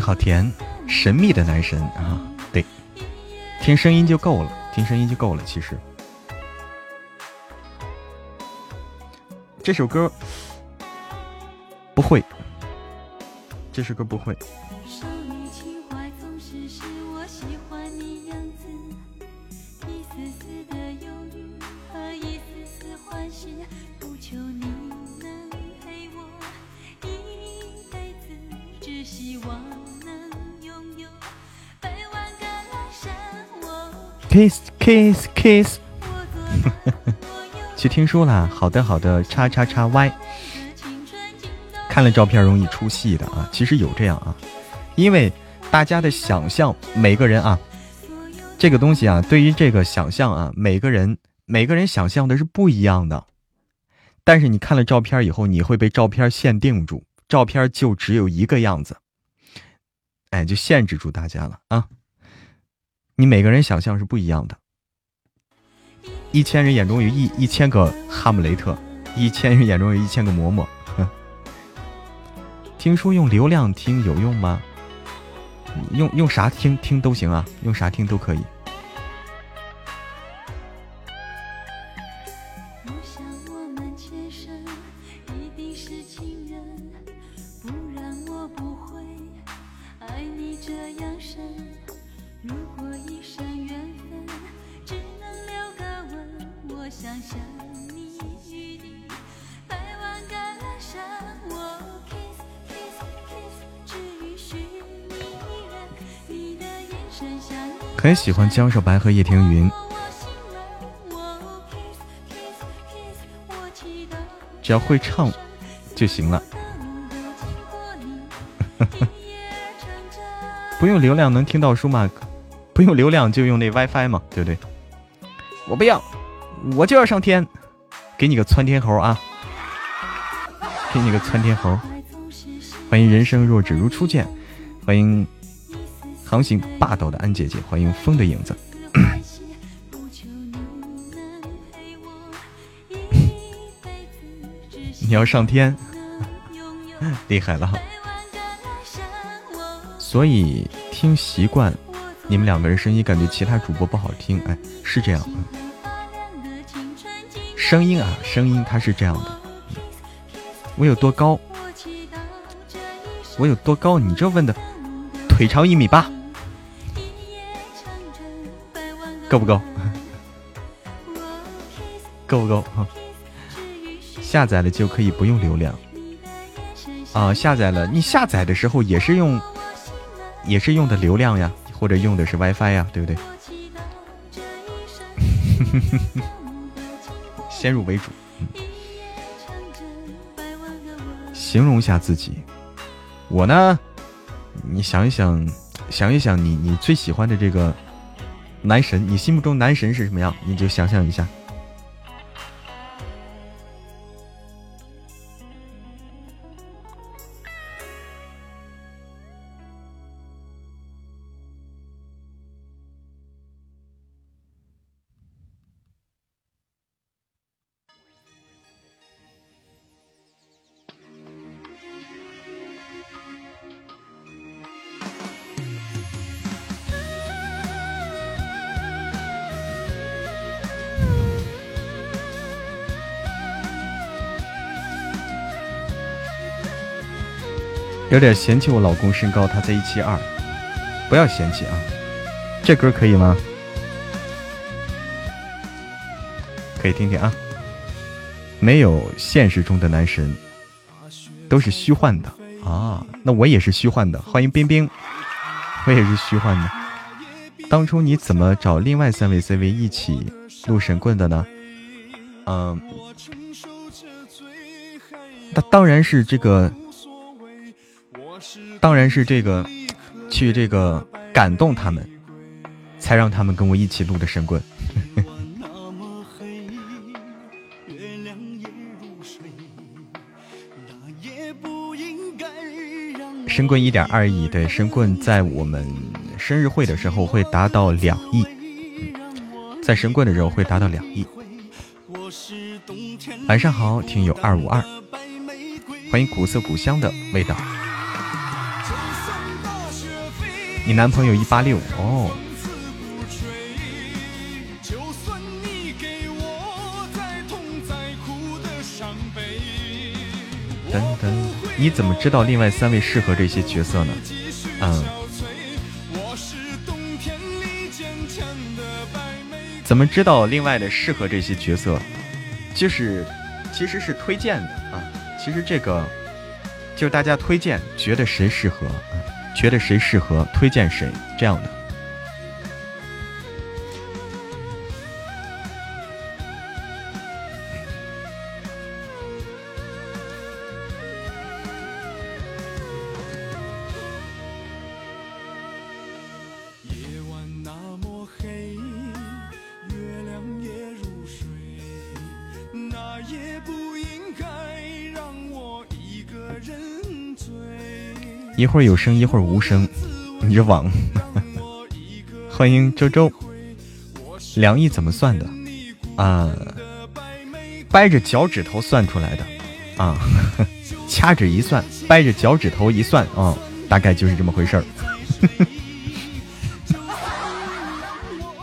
好甜，神秘的男神啊！对，听声音就够了，听声音就够了。其实这首歌不会，这首歌不会。Kiss kiss kiss，去听书啦。好的好的，叉叉叉 Y。看了照片容易出戏的啊，其实有这样啊，因为大家的想象，每个人啊，这个东西啊，对于这个想象啊，每个人每个人想象的是不一样的。但是你看了照片以后，你会被照片限定住，照片就只有一个样子，哎，就限制住大家了啊。你每个人想象是不一样的，一千人眼中有一一千个哈姆雷特，一千人眼中有一千个嬷嬷。听说用流量听有用吗？用用啥听听都行啊，用啥听都可以。喜欢江少白和叶庭云，只要会唱就行了。不用流量能听到书吗？不用流量就用那 WiFi 嘛，对不对？我不要，我就要上天，给你个窜天猴啊！给你个窜天猴！欢迎人生若只如初见，欢迎。航行霸道的安姐姐，欢迎风的影子。你要上天，厉害了！所以听习惯你们两个人声音，感觉其他主播不好听。哎，是这样。声音啊，声音它是这样的。我有多高？我有多高？你这问的，腿长一米八。够不够？够不够？下载了就可以不用流量啊！下载了，你下载的时候也是用，也是用的流量呀，或者用的是 WiFi 呀，对不对？先入为主。形容一下自己。我呢，你想一想，想一想你你最喜欢的这个男神，你心目中男神是什么样？你就想象一下。有点嫌弃我老公身高，他才一七二，不要嫌弃啊！这歌可以吗？可以听听啊。没有现实中的男神，都是虚幻的啊。那我也是虚幻的，欢迎冰冰，我也是虚幻的。当初你怎么找另外三位 CV 一起录神棍的呢？嗯，那当然是这个。当然是这个，去这个感动他们，才让他们跟我一起录的神棍。神棍一点二亿，对，神棍在我们生日会的时候会达到两亿，在神棍的时候会达到两亿。晚上好，听友二五二，欢迎古色古香的味道。你男朋友一八六哦。等等，你怎么知道另外三位适合这些角色呢？嗯。怎么知道另外的适合这些角色？就是，其实是推荐的啊。其实这个就是大家推荐，觉得谁适合。觉得谁适合，推荐谁，这样的。一会儿有声，一会儿无声，你这网。欢迎周周，两亿怎么算的？啊，掰着脚趾头算出来的，啊，掐指一算，掰着脚趾头一算，啊，大概就是这么回事儿。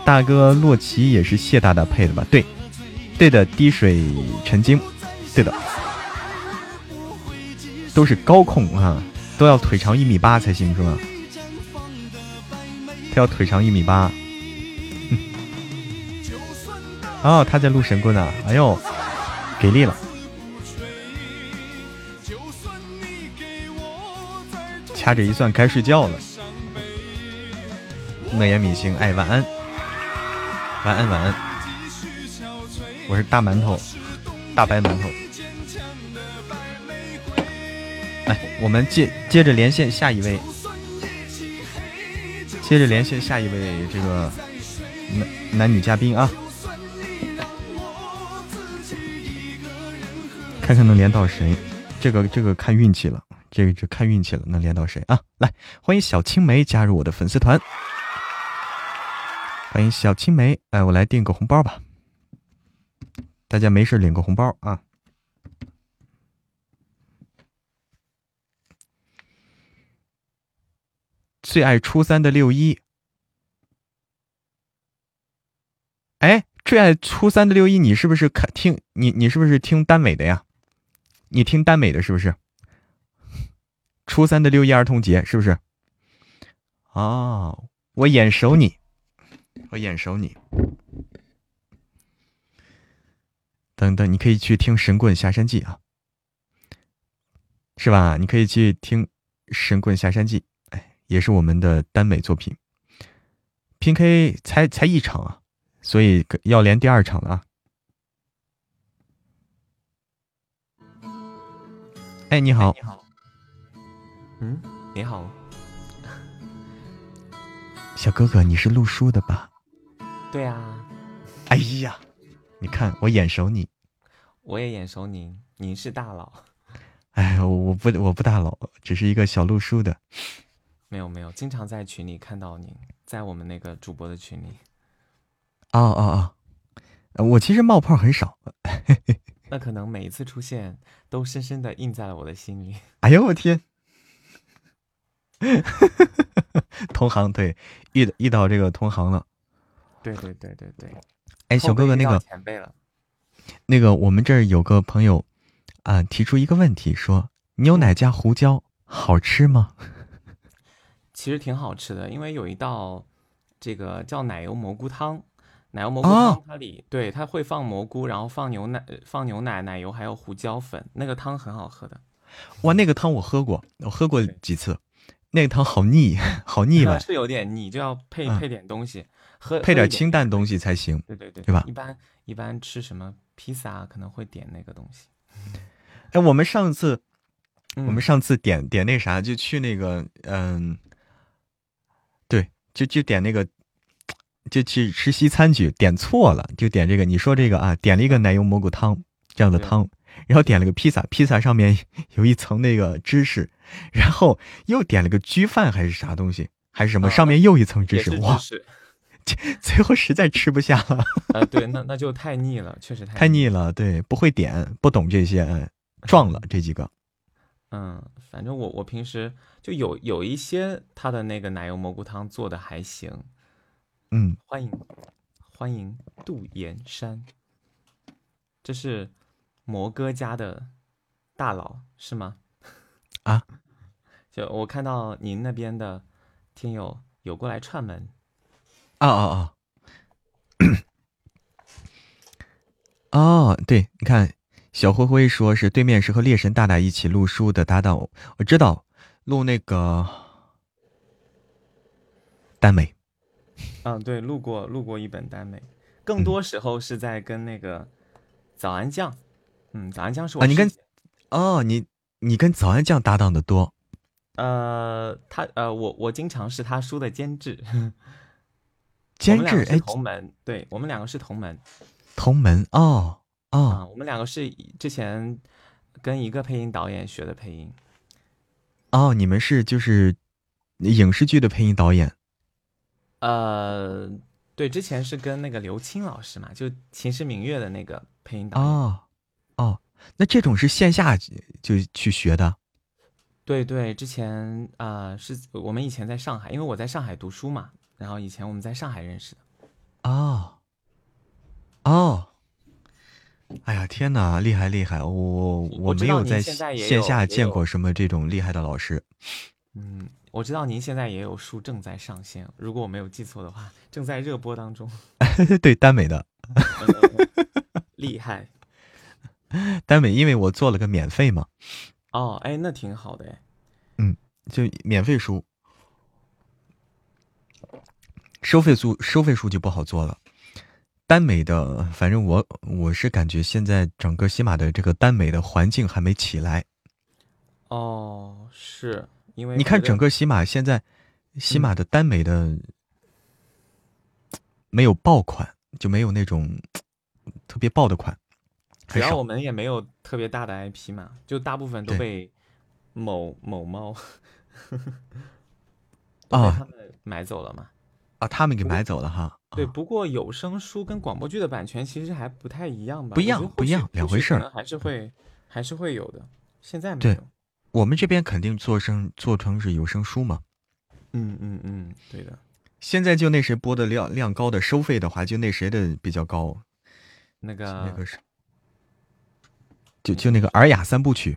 大哥洛奇也是谢大大配的吧？对，对的，滴水成金，对的，都是高控啊。都要腿长一米八才行是吧？他要腿长一米八。哦，他在录神棍呢。哎呦，给力了！掐指一算，该睡觉了。诺言米星，哎，晚安，晚安，晚安。我是大馒头，大白馒头。我们接接着连线下一位，接着连线下一位这个男男女嘉宾啊，看看能连到谁？这个这个看运气了，这个就看运气了，能连到谁啊？来，欢迎小青梅加入我的粉丝团，欢迎小青梅，哎，我来订个红包吧，大家没事领个红包啊。最爱初三的六一，哎，最爱初三的六一，你是不是看听你你是不是听耽美的呀？你听耽美的是不是？初三的六一儿童节是不是？哦，我眼熟你，我眼熟你。等等，你可以去听《神棍下山记》啊，是吧？你可以去听《神棍下山记》。也是我们的耽美作品，PK 才才一场啊，所以要连第二场了啊！哎，你好。你好。嗯，你好。小哥哥，你是录书的吧？对啊。哎呀，你看我眼熟你。我也眼熟您，您是大佬。哎，我不我不大佬，只是一个小录书的。没有没有，经常在群里看到您，在我们那个主播的群里。哦哦哦，我其实冒泡很少。那可能每一次出现都深深的印在了我的心里。哎呦我天！同行对，遇遇到这个同行了。对对对对对。哎，小哥哥那个前辈了。那个我们这儿有个朋友啊，提出一个问题，说牛奶加胡椒好吃吗？其实挺好吃的，因为有一道这个叫奶油蘑菇汤，奶油蘑菇汤它里对它会放蘑菇，然后放牛奶、放牛奶、奶油还有胡椒粉，那个汤很好喝的。哇，那个汤我喝过，我喝过几次，那个汤好腻，好腻吧，是有点腻，就要配配点东西，喝配点清淡东西才行。对对对，对吧？一般一般吃什么披萨可能会点那个东西。哎，我们上次我们上次点点那啥，就去那个嗯。就就点那个，就去吃西餐去，点错了，就点这个。你说这个啊，点了一个奶油蘑菇汤这样的汤，然后点了个披萨，披萨上面 有一层那个芝士，然后又点了个焗饭还是啥东西，还是什么，上面又一层芝士，哇，最后实在吃不下了。啊，对，那那就太腻了，确实太腻了。对，不会点，不懂这些，撞了这几个。嗯，反正我我平时就有有一些他的那个奶油蘑菇汤做的还行，嗯，欢迎欢迎杜岩山，这是魔哥家的大佬是吗？啊，就我看到您那边的听友有过来串门，哦哦哦，哦，对，你看。小灰灰说：“是对面是和猎神大大一起录书的搭档，我知道，录那个耽美。嗯，对，录过录过一本耽美，更多时候是在跟那个早安酱。嗯，早安酱是我啊，你跟哦，你你跟早安酱搭档的多。呃，他呃，我我经常是他书的监制。监制哎，同门，对我们两个是同门。同门哦。”哦，我们两个是之前跟一个配音导演学的配音。哦，你们是就是影视剧的配音导演？呃，对，之前是跟那个刘青老师嘛，就《秦时明月》的那个配音导演。哦，哦，那这种是线下就去学的？对对，之前啊，是我们以前在上海，因为我在上海读书嘛，然后以前我们在上海认识的。哦，哦。哎呀天哪，厉害厉害！我我没有在线下见过什么这种厉害的老师。嗯，我知道您现在也有书正在上线，如果我没有记错的话，正在热播当中。对，耽美的，厉害。耽美，因为我做了个免费嘛。哦，哎，那挺好的哎。嗯，就免费书，收费书收费书就不好做了。耽美的，反正我我是感觉现在整个喜马的这个耽美的环境还没起来。哦，是因为你看整个喜马现在，喜马的耽美的没有爆款，就没有那种特别爆的款。主要我们也没有特别大的 IP 嘛，就大部分都被某某猫 啊他们买走了嘛。啊，他们给买走了哈。对，不过有声书跟广播剧的版权其实还不太一样吧？不一样，不一样，两回事儿。还是会，还是会有的。现在没有。对，我们这边肯定做成做成是有声书嘛。嗯嗯嗯，对的。现在就那谁播的量量高的，收费的话就那谁的比较高。那个那个是，就就那个《尔雅三部曲》。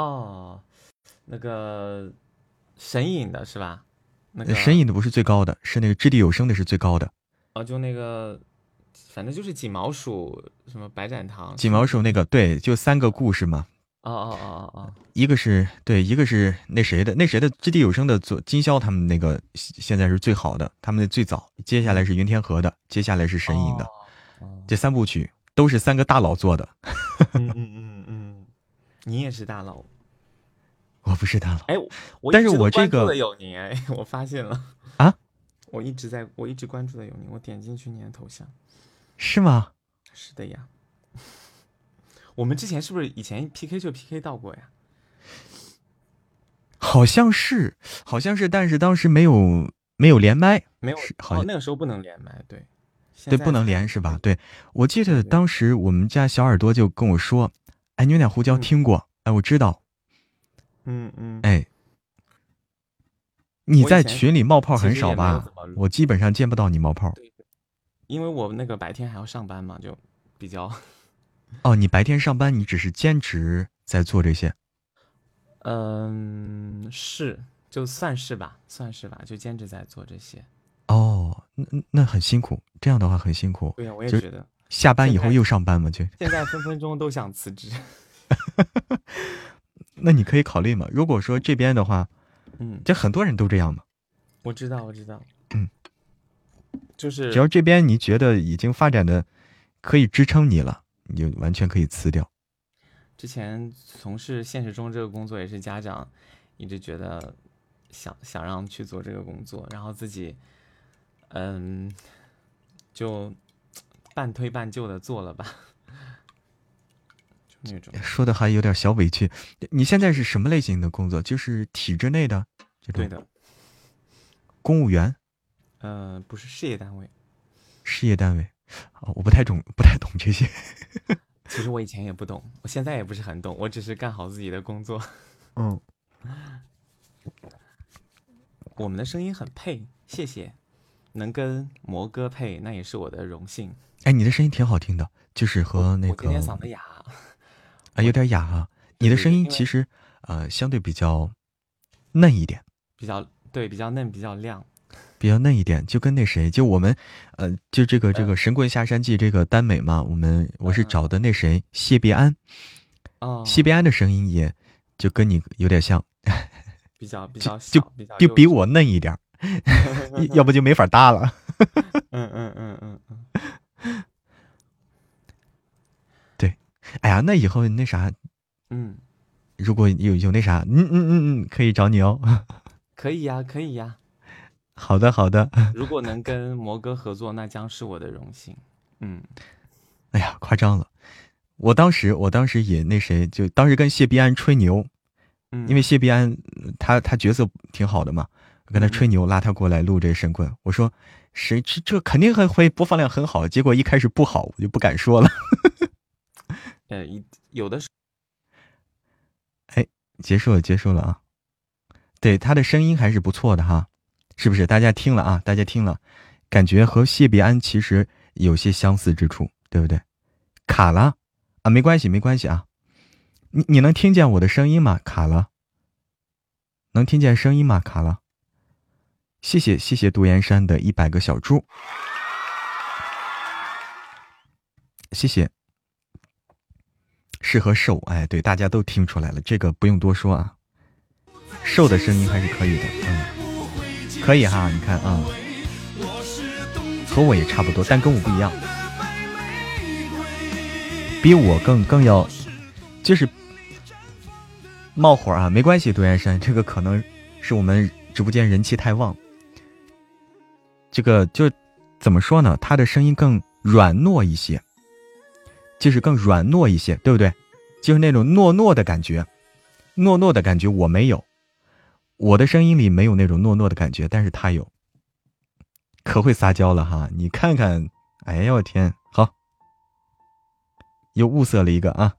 哦，那个神隐的是吧？那个神隐的不是最高的，是那个掷地有声的是最高的。哦，就那个，反正就是锦毛鼠什么白展堂。锦毛鼠那个对，就三个故事嘛。哦哦哦哦哦，一个是对，一个是那谁的，那谁的掷地有声的做金宵他们那个现在是最好的，他们的最早，接下来是云天河的，接下来是神隐的，这三部曲都是三个大佬做的。嗯 嗯嗯嗯，你也是大佬。我不是大佬。哎，但是我这个有您哎，我发现了啊，我一直在我一直关注的有你，我点进去你的头像，是吗？是的呀。我们之前是不是以前 PK 就 PK 到过呀？好像是，好像是，但是当时没有没有连麦，没有，好像那个时候不能连麦，对，对，不能连是吧？对，我记得当时我们家小耳朵就跟我说：“哎，牛奶胡椒听过，哎，我知道。”嗯嗯，哎，你在群里冒泡很少吧？我基本上见不到你冒泡，因为我那个白天还要上班嘛，就比较。哦，你白天上班，你只是兼职在做这些？嗯，是，就算是吧，算是吧，就兼职在做这些。哦，那那很辛苦，这样的话很辛苦。对呀，我也觉得。下班以后又上班嘛，就。现在分分钟都想辞职。那你可以考虑嘛？如果说这边的话，嗯，这很多人都这样嘛。我知道，我知道。嗯，就是只要这边你觉得已经发展的可以支撑你了。你就完全可以辞掉。之前从事现实中这个工作，也是家长一直觉得想想让去做这个工作，然后自己嗯就 半推半就的做了吧，就那种说的还有点小委屈。你现在是什么类型的工作？就是体制内的这种？对的。公务员？呃，不是事业单位。事业单位。哦，我不太懂，不太懂这些。其实我以前也不懂，我现在也不是很懂，我只是干好自己的工作。嗯，我们的声音很配，谢谢。能跟魔哥配，那也是我的荣幸。哎，你的声音挺好听的，就是和那个……我今天嗓子哑，啊，有点哑啊。你的声音其实呃，相对比较嫩一点，比较对，比较嫩，比较亮。比较嫩一点，就跟那谁，就我们，呃，就这个这个《神棍下山记》这个耽美嘛，我们我是找的那谁谢必安，哦，谢必安的声音也就跟你有点像，比较比较就就比我嫩一点，要不就没法搭了。嗯嗯嗯嗯嗯，对，哎呀，那以后那啥，嗯，如果有有那啥，嗯嗯嗯嗯，可以找你哦。可以呀，可以呀。好的，好的。如果能跟魔哥合作，那将是我的荣幸。嗯，哎呀，夸张了。我当时，我当时也那谁，就当时跟谢必安吹牛，嗯，因为谢必安他他角色挺好的嘛，我跟他吹牛，拉他过来录这神棍。我说，谁这这肯定会会播放量很好。结果一开始不好，我就不敢说了。呃，有的是。哎，结束了，结束了啊。对，他的声音还是不错的哈。是不是大家听了啊？大家听了，感觉和谢必安其实有些相似之处，对不对？卡了啊，没关系，没关系啊。你你能听见我的声音吗？卡了，能听见声音吗？卡了。谢谢谢谢独岩山的一百个小猪，谢谢。适合瘦，哎，对，大家都听出来了，这个不用多说啊。瘦的声音还是可以的，嗯。可以哈，你看啊，和我也差不多，但跟我不一样，比我更更要，就是冒火啊，没关系，独眼山，这个可能是我们直播间人气太旺，这个就怎么说呢？他的声音更软糯一些，就是更软糯一些，对不对？就是那种糯糯的感觉，糯糯的感觉我没有。我的声音里没有那种糯糯的感觉，但是他有，可会撒娇了哈！你看看，哎呀我天，好，又物色了一个啊！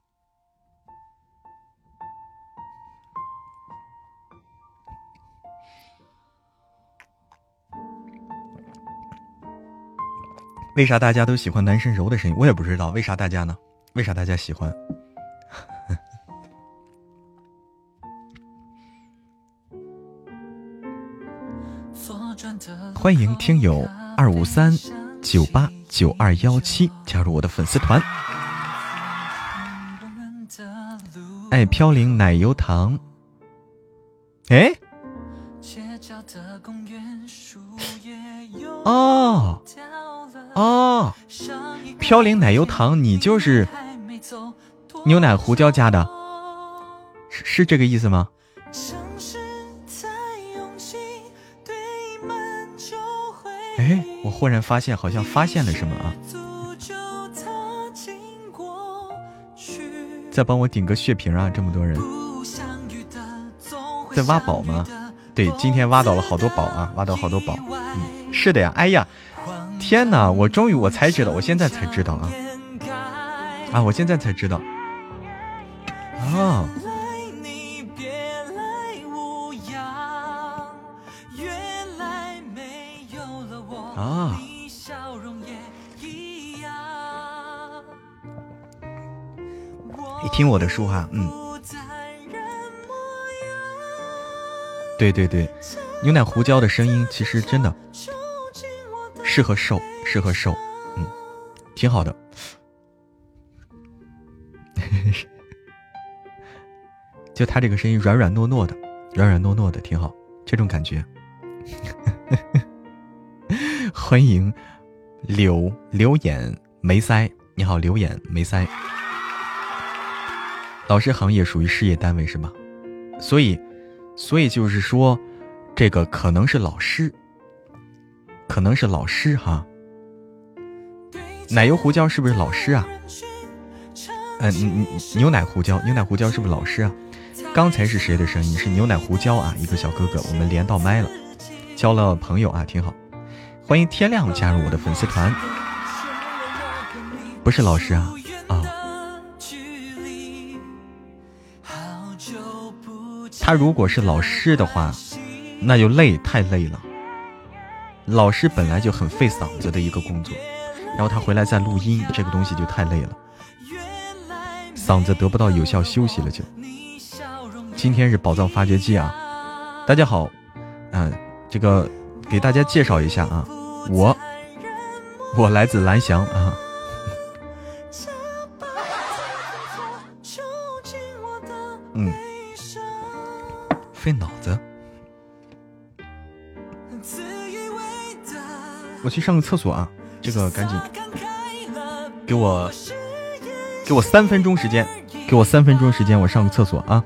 为啥大家都喜欢男生柔的声音？我也不知道为啥大家呢？为啥大家喜欢？欢迎听友二五三九八九二幺七加入我的粉丝团。爱飘零奶油糖，哎，哦哦，飘零奶油糖，你就是牛奶胡椒加的，是是这个意思吗？哎，我忽然发现好像发现了什么啊！再帮我顶个血瓶啊！这么多人在挖宝吗？对，今天挖到了好多宝啊，挖到好多宝。嗯，是的呀。哎呀，天哪！我终于我才知道，我现在才知道啊！啊，我现在才知道。啊。啊！你听我的说话，嗯，对对对，牛奶胡椒的声音其实真的适合瘦，适合瘦，嗯，挺好的。就他这个声音软软糯糯的，软软糯糯的挺好，这种感觉。欢迎柳柳眼眉腮，你好，柳眼眉腮。老师行业属于事业单位是吧？所以，所以就是说，这个可能是老师，可能是老师哈。奶油胡椒是不是老师啊？嗯，牛奶胡椒，牛奶胡椒是不是老师啊？刚才是谁的声音？是牛奶胡椒啊，一个小哥哥，我们连到麦了，交了朋友啊，挺好。欢迎天亮加入我的粉丝团，不是老师啊啊！他如果是老师的话，那就累，太累了。老师本来就很费嗓子的一个工作，然后他回来再录音，这个东西就太累了，嗓子得不到有效休息了。就今天是宝藏发掘机啊！大家好，嗯，这个给大家介绍一下啊。我，我来自蓝翔啊。嗯，费脑子。我去上个厕所啊，这个赶紧，给我，给我三分钟时间，给我三分钟时间，我上个厕所啊。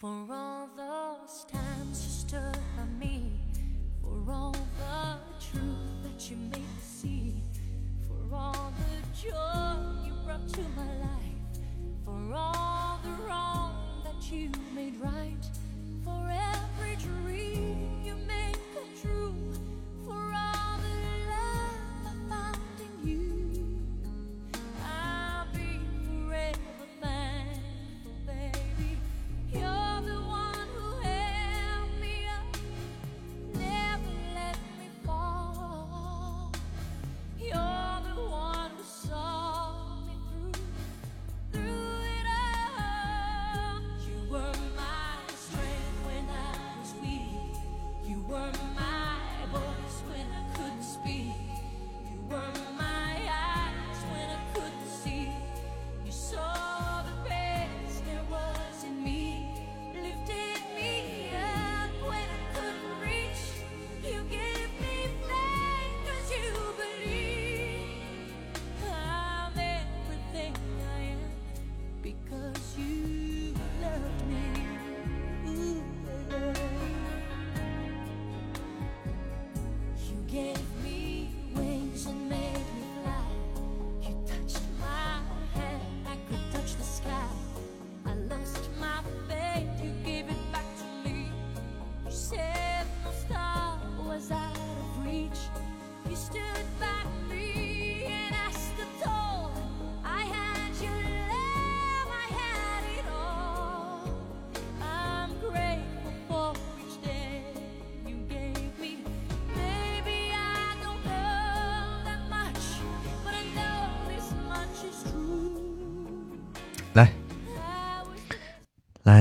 For all those times you stood by me, for all the truth that you made me see, for all the joy you brought to my life, for all the wrong that you made right,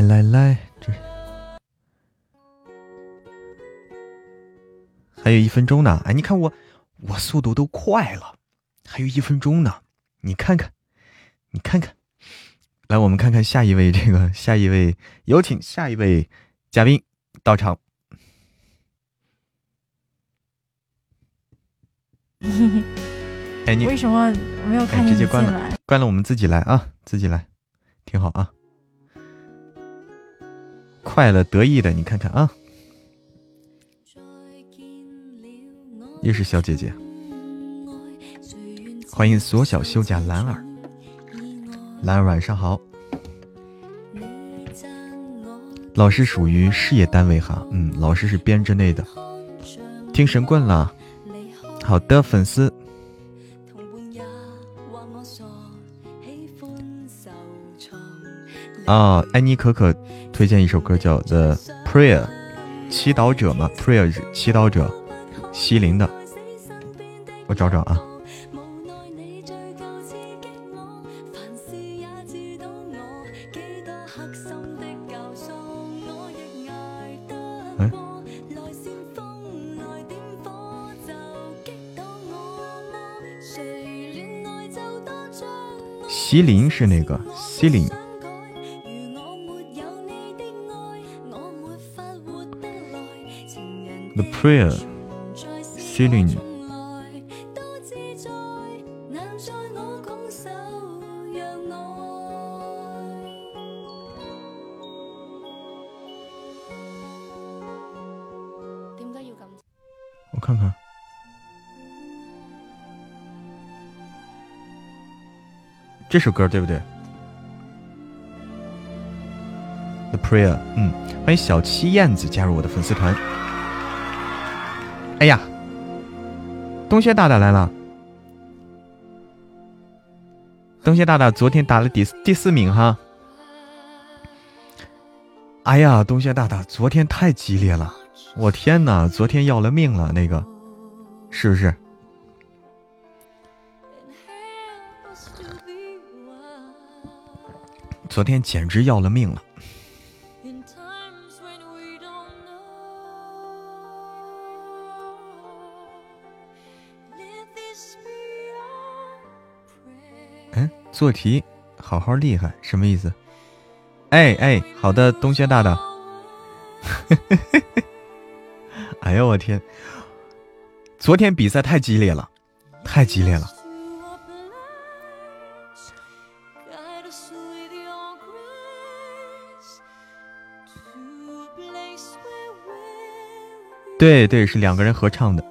来来来，这还有一分钟呢。哎，你看我，我速度都快了，还有一分钟呢。你看看，你看看，来，我们看看下一位，这个 下一位，有请下一位嘉宾到场。哎，你为什么没有看见？直接关了，关了，我们自己来啊，自己来，挺好啊。快乐得意的，你看看啊，又是小姐姐，欢迎缩小修甲兰儿，兰儿晚上好。老师属于事业单位哈，嗯，老师是编制内的。听神棍了，好的粉丝。啊，安妮可可推荐一首歌叫《The Prayer》，祈祷者嘛，Prayer 是祈祷者，西林的，我找找啊。西林是那个西林。prayer, ceiling. 我看看，这首歌对不对？The Prayer，嗯，欢迎小七燕子加入我的粉丝团。哎呀，东薛大大来了！东薛大大昨天打了第第四名哈。哎呀，东薛大大昨天太激烈了，我天呐，昨天要了命了，那个是不是？昨天简直要了命了。做题好好厉害，什么意思？哎哎，好的，东轩大大。哎呦我天！昨天比赛太激烈了，太激烈了。对对，是两个人合唱的，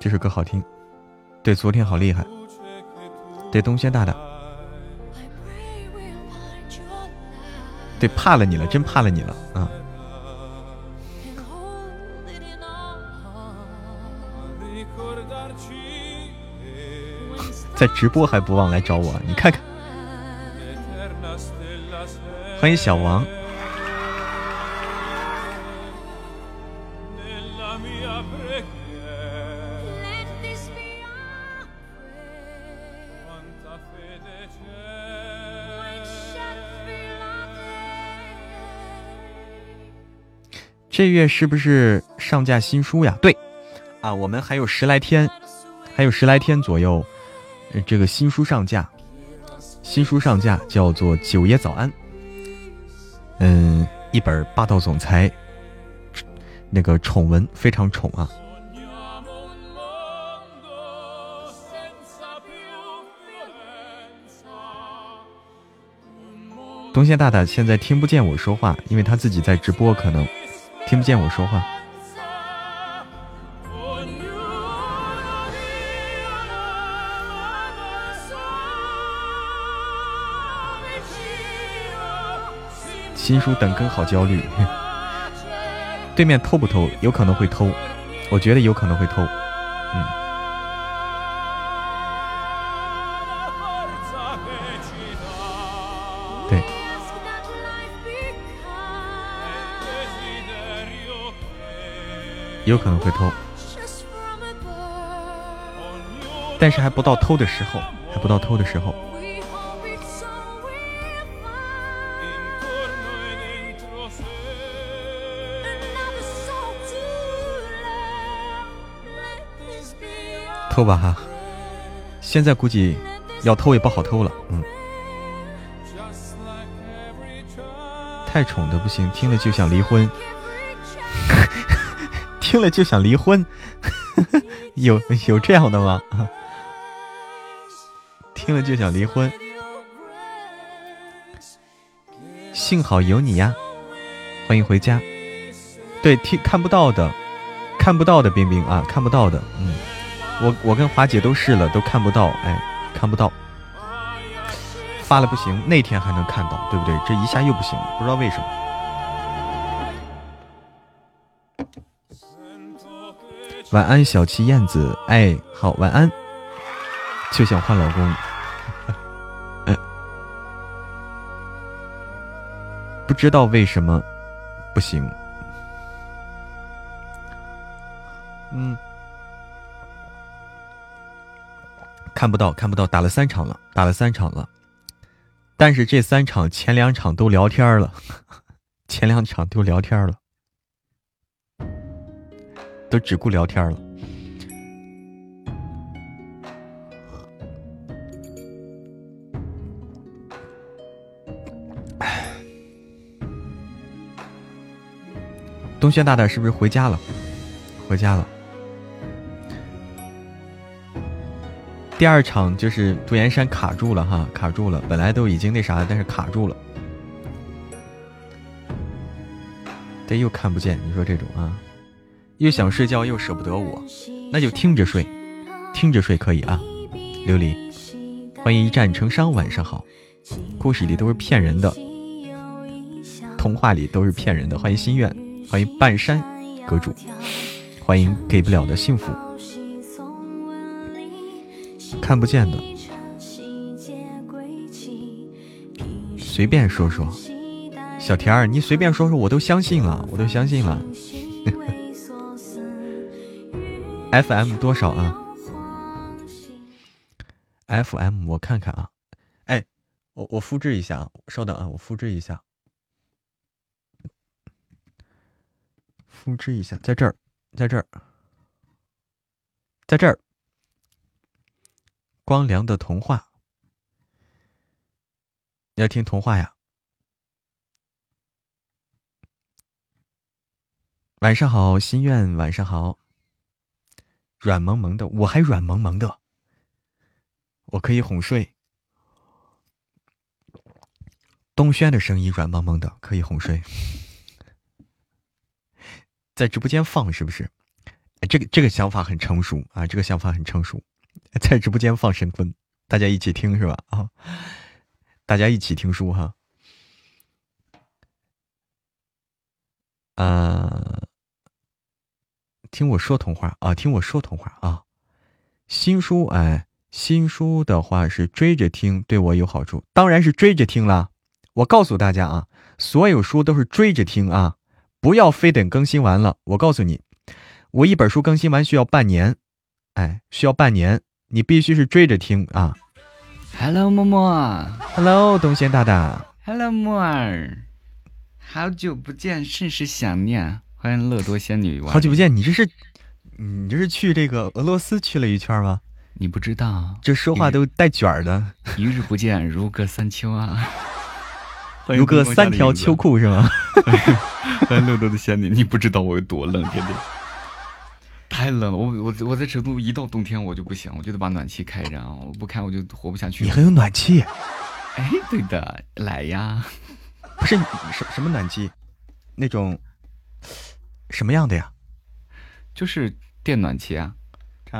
这首歌好听。对，昨天好厉害。得，东轩大大，对，怕了你了，真怕了你了啊！在直播还不忘来找我，你看看，欢迎小王。这月是不是上架新书呀？对，啊，我们还有十来天，还有十来天左右，这个新书上架，新书上架叫做《九爷早安》，嗯，一本霸道总裁，那个宠文非常宠啊。东仙大大现在听不见我说话，因为他自己在直播，可能。听不见我说话。新书等更好焦虑。对面偷不偷？有可能会偷，我觉得有可能会偷。嗯。有可能会偷但是还不到偷的时候，还不到偷的时候。偷吧哈，现在估计要偷也不好偷了嗯。太宠的不行听了就想离婚听了就想离婚，有有这样的吗？听了就想离婚，幸好有你呀，欢迎回家。对，听看不到的，看不到的冰冰啊，看不到的，嗯，我我跟华姐都试了，都看不到，哎，看不到，发了不行，那天还能看到，对不对？这一下又不行，不知道为什么。晚安，小七燕子，哎，好，晚安。就想换老公，不知道为什么不行。嗯，看不到，看不到，打了三场了，打了三场了，但是这三场前两场都聊天了，前两场都聊天了，都只顾聊天了。东轩大大是不是回家了？回家了。第二场就是杜岩山卡住了哈，卡住了。本来都已经那啥，但是卡住了。这又看不见，你说这种啊，又想睡觉又舍不得我，那就听着睡，听着睡可以啊。琉璃，欢迎一战成伤，晚上好。故事里都是骗人的，童话里都是骗人的。欢迎心愿，欢迎半山阁主，欢迎给不了的幸福。看不见的，随便说说，小田儿，你随便说说，我都相信了，我都相信了。FM 多少啊？FM 我看看啊，哎，我我复制一下啊，稍等啊，我复制一下，复制一下，在这儿，在这儿，在这儿。光良的童话，你要听童话呀？晚上好，心愿，晚上好。软萌萌的，我还软萌萌的，我可以哄睡。东轩的声音软萌萌的，可以哄睡。在直播间放是不是？这个这个想法很成熟啊，这个想法很成熟。在直播间放神棍，大家一起听是吧？啊，大家一起听书哈。呃，听我说童话啊，听我说童话啊。新书哎，新书的话是追着听，对我有好处，当然是追着听了。我告诉大家啊，所有书都是追着听啊，不要非等更新完了。我告诉你，我一本书更新完需要半年，哎，需要半年。你必须是追着听啊！Hello，默默，Hello，东仙大大，Hello，木儿，好久不见，甚是想念。欢迎乐多仙女，好久不见，你这是，你这是去这个俄罗斯去了一圈吗？你不知道，这说话都带卷儿的。一日不见，如隔三秋啊！如隔三条秋裤是吗？欢迎乐多的仙女，你不知道我有多冷，天天。太冷了，我我我在成都一到冬天我就不行，我就得把暖气开着啊！我不开我就活不下去。你还有暖气？哎，对的，来呀！不是什什么暖气？那种什么样的呀？就是电暖气啊！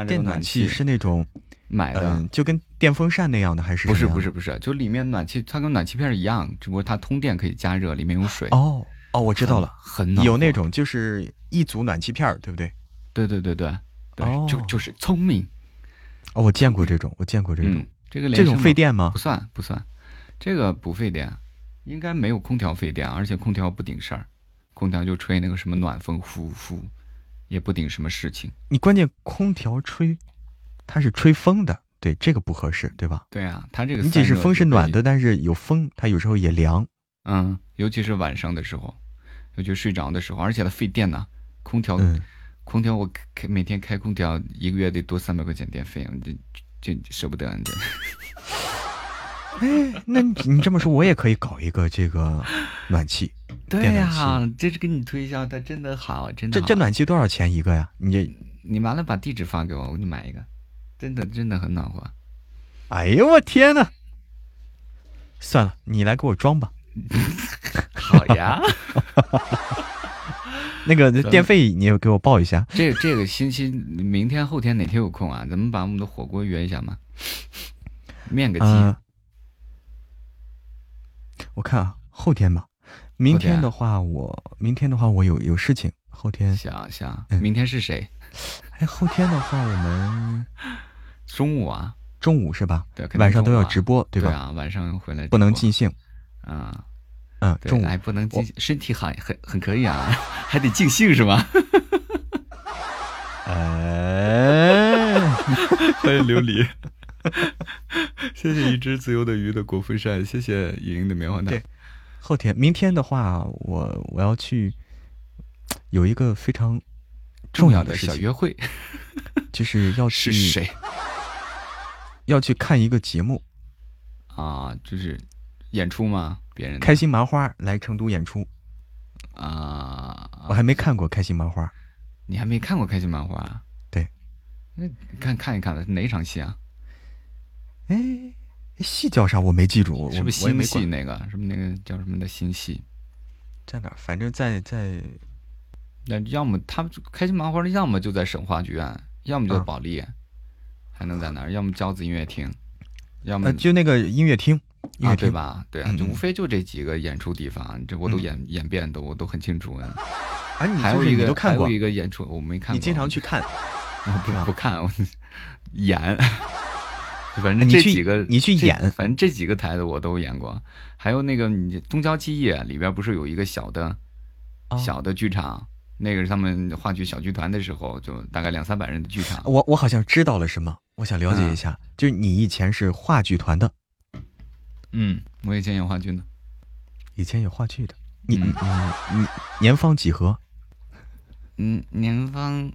电暖气是那种买的，就跟电风扇那样的还是？不是不是不是，就里面暖气它跟暖气片一样，只不过它通电可以加热，里面有水。哦哦，我知道了，很有那种就是一组暖气片，对不对？对对对对，对，就就是聪明。哦，我见过这种，我见过这种。这个这种费电吗？不算不算，这个不费电，应该没有空调费电，而且空调不顶事儿，空调就吹那个什么暖风，呼呼，也不顶什么事情。你关键空调吹，它是吹风的，对这个不合适，对吧？对啊，它这个你即使风是暖的，但是有风，它有时候也凉。嗯，尤其是晚上的时候，尤其睡着的时候，而且它费电呢，空调。空调我开每天开空调，一个月得多三百块钱电费，这这舍不得你这。哎，那你这么说，我也可以搞一个这个暖气。对呀，这是给你推销，它真的好，真的。这这暖气多少钱一个呀？你你完了把地址发给我，我给你买一个，真的真的很暖和。哎呦我天呐！算了，你来给我装吧。好呀。那个电费你也给我报一下。这这个星期明天后天哪天有空啊？咱们把我们的火锅约一下嘛。面个鸡。我看啊，后天吧。明天的话，我明天的话我有有事情。后天想想，明天是谁？哎，后天的话我们 中午啊，中午是吧？对，晚上都要直播，对吧？啊，晚上回来不能尽兴。啊，嗯，中午哎不能尽，身体好很很可以啊，还得尽兴是吗？哎，欢迎琉璃，谢谢一只自由的鱼的果风扇，谢谢莹莹的棉花糖。对后天、明天的话，我我要去有一个非常重要的小约会，就是要去谁？要去看一个节目啊，就是演出吗？别人开心麻花来成都演出啊，我还没看过开心麻花，你还没看过开心麻花？对，那看看一看的哪场戏啊？哎。戏叫啥？我没记住，是不是新戏那个？什么那个叫什么的新戏？在哪？反正在在，那要么他们开心麻花的，要么就在省话剧院，要么就保利，还能在哪儿？要么交子音乐厅，要么就那个音乐厅，啊，对吧？对啊，就无非就这几个演出地方，这我都演演遍的，我都很清楚。啊，你还有一个还有一个演出我没看，你经常去看？不不看，我 演。反正这几个你去演，反正这几个台的我都演过。还有那个你东郊记忆里边不是有一个小的，小的剧场，那个是他们话剧小剧团的时候，就大概两三百人的剧场。我我好像知道了什么，我想了解一下，就是你以前是话剧团的。嗯，我以前演话剧呢，以前演话剧的。你你你年方几何？嗯，年方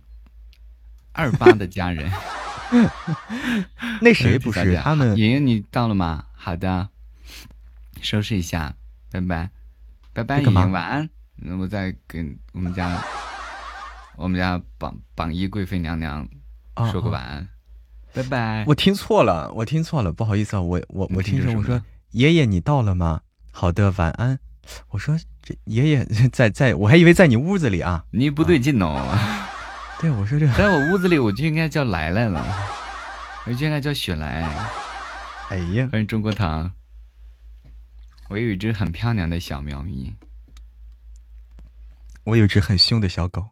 二八的家人。那谁不是他们？莹莹，你到了吗？好的，收拾一下，拜拜，拜拜，莹莹，晚安。那我再跟我们家我们家榜榜一贵妃娘娘说个晚安，拜拜。我听错了，我听错了，不好意思啊，我我我听成我说爷爷你到了吗？好的，晚安。我说这爷爷 在在，我还以为在你屋子里啊，你不对劲哦。对，我说这在我屋子里，我就应该叫来来了，我就应该叫雪莱。哎呀，欢迎中国糖。我有一只很漂亮的小猫咪。我有一只很凶的小狗。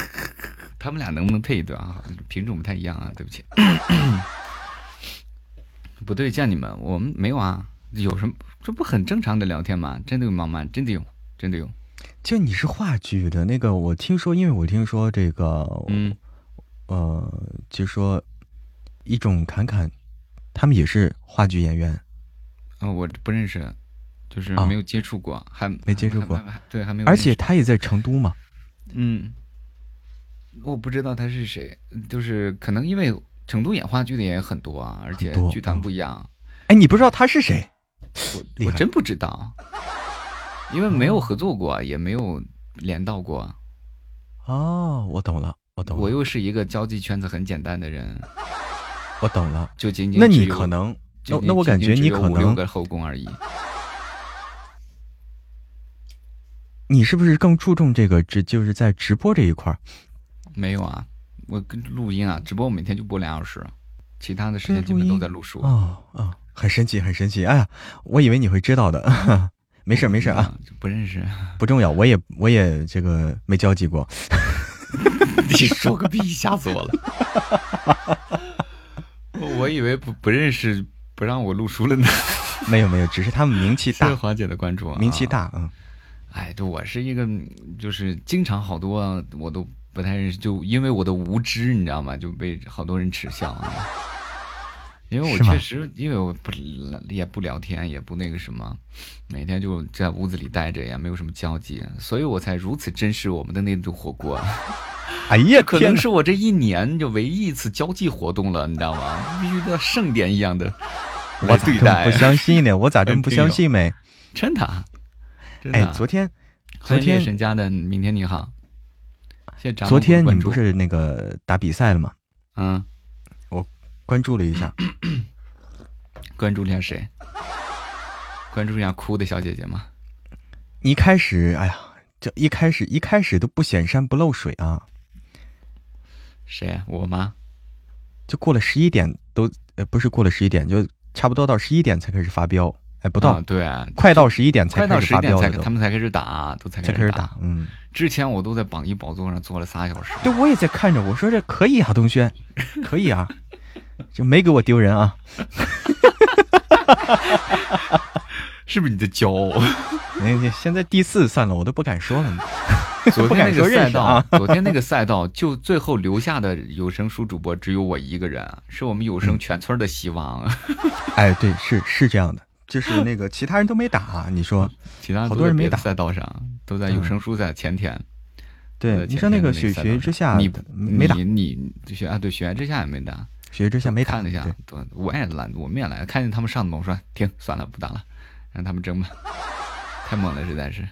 他们俩能不能配一对啊？品种不太一样啊，对不起。不对，叫你们，我们没有啊。有什么？这不很正常的聊天吗？真的有猫吗？真的有，真的有。就你是话剧的那个，我听说，因为我听说这个，嗯，呃，就说一种侃侃，他们也是话剧演员，啊，我不认识，就是没有接触过，还没接触过，对，还没有，而且他也在成都嘛，嗯，我不知道他是谁，就是可能因为成都演话剧的也很多啊，而且剧团不一样，哎，你不知道他是谁？我我真不知道。因为没有合作过，也没有连到过。哦，我懂了，我懂了。我又是一个交际圈子很简单的人。我懂了，就仅仅那你可能，那那我感觉你可能六个后宫而已。你是不是更注重这个？直就是在直播这一块没有啊，我跟录音啊，直播我每天就播两小时，其他的时间基本都在录书。哦哦，很神奇，很神奇。哎呀，我以为你会知道的。没事没事啊，不认识，不重要。我也我也这个没交集过。你说个屁，吓死我了！我以为不不认识，不让我录书了呢。没有没有，只是他们名气大。谢谢华姐的关注啊，名气大，嗯。哎，对我是一个，就是经常好多我都不太认识，就因为我的无知，你知道吗？就被好多人耻笑。因为我确实，因为我不也不聊天，也不那个什么，每天就在屋子里待着，也没有什么交际，所以我才如此珍视我们的那顿火锅。哎呀，可能是我这一年就唯一一次交际活动了，你知道吗？必须的盛典一样的。我咋这么不相信呢？我咋这么不相信没？真的，哎，昨天，昨天沈家的明天你好。昨天你们不是那个打比赛了吗？嗯。关注了一下，关注一下谁？关注一下哭的小姐姐吗？一开始，哎呀，这一开始一开始都不显山不漏水啊。谁？我吗？就过了十一点都，呃，不是过了十一点，就差不多到十一点才开始发飙。哎，不到，对，快到十一点才开始发飙，他们才开始打，都才才开始打。嗯，之前我都在榜一宝座上坐了仨小时。对，我也在看着，我说这可以啊，东轩，可以啊。就没给我丢人啊！是不是你的骄傲？你现在第四算了，我都不敢说了。昨天那个赛道，昨天那个赛道，就最后留下的有声书主播只有我一个人，是我们有声全村的希望。哎，对，是是这样的，就是那个其他人都没打，你说，其他好多人没打赛道上，都在有声书在前天。对，你说那个雪雪之下，你没打，你雪啊，对，雪原之下也没打。雪之下没看了一下，我也懒，我们也来看见他们上的我说停，算了，不打了，让他们争吧。太猛了，实在是。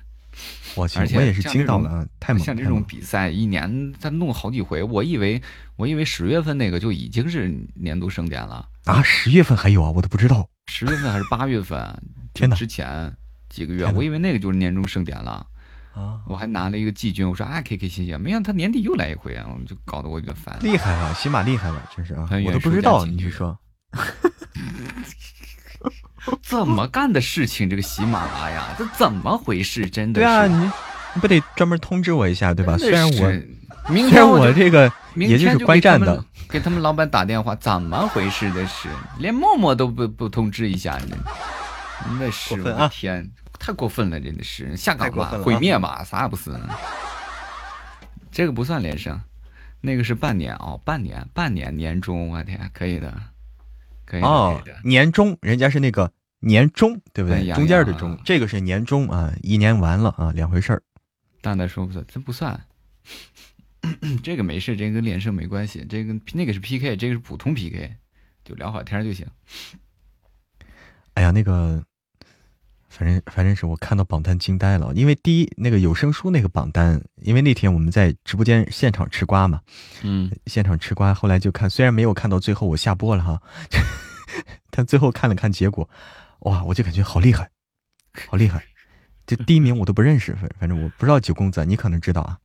我去，我也是惊到了，太猛。像这种比赛，一年他弄好几回，我以为我以为十月份那个就已经是年度盛典了啊！十月份还有啊，我都不知道。十月份还是八月份？天哪！之前几个月，我以为那个就是年终盛典了。啊！我还拿了一个季军，我说啊，，K K 谢谢。没想到他年底又来一回啊，我就搞得我有点烦。厉害了，喜马厉害了，真是啊！我都不知道，你去说，怎么干的事情？这个喜马拉雅，这怎么回事？真的？对啊，你你不得专门通知我一下，对吧？虽然我，明天我这个也就是观战的，给他们老板打电话，怎么回事？这是连默默都不不通知一下你？那是我的天！太过分了，真的是下岗吧，毁灭吧，啥也不是。这个不算连胜，那个是半年哦，半年，半年年终，我天，可以的，可以哦，年终，人家是那个年终，对不对？中间的中，这个是年终啊，一年完了啊，两回事儿。大大说不算，这不算，这个没事，这跟连胜没关系，这个那个是 PK，这个是普通 PK，就聊会天就行。哎呀，那个。反正反正是我看到榜单惊呆了，因为第一那个有声书那个榜单，因为那天我们在直播间现场吃瓜嘛，嗯，现场吃瓜，后来就看，虽然没有看到最后我下播了哈，但最后看了看结果，哇，我就感觉好厉害，好厉害，这第一名我都不认识，反反正我不知道九公子，你可能知道啊，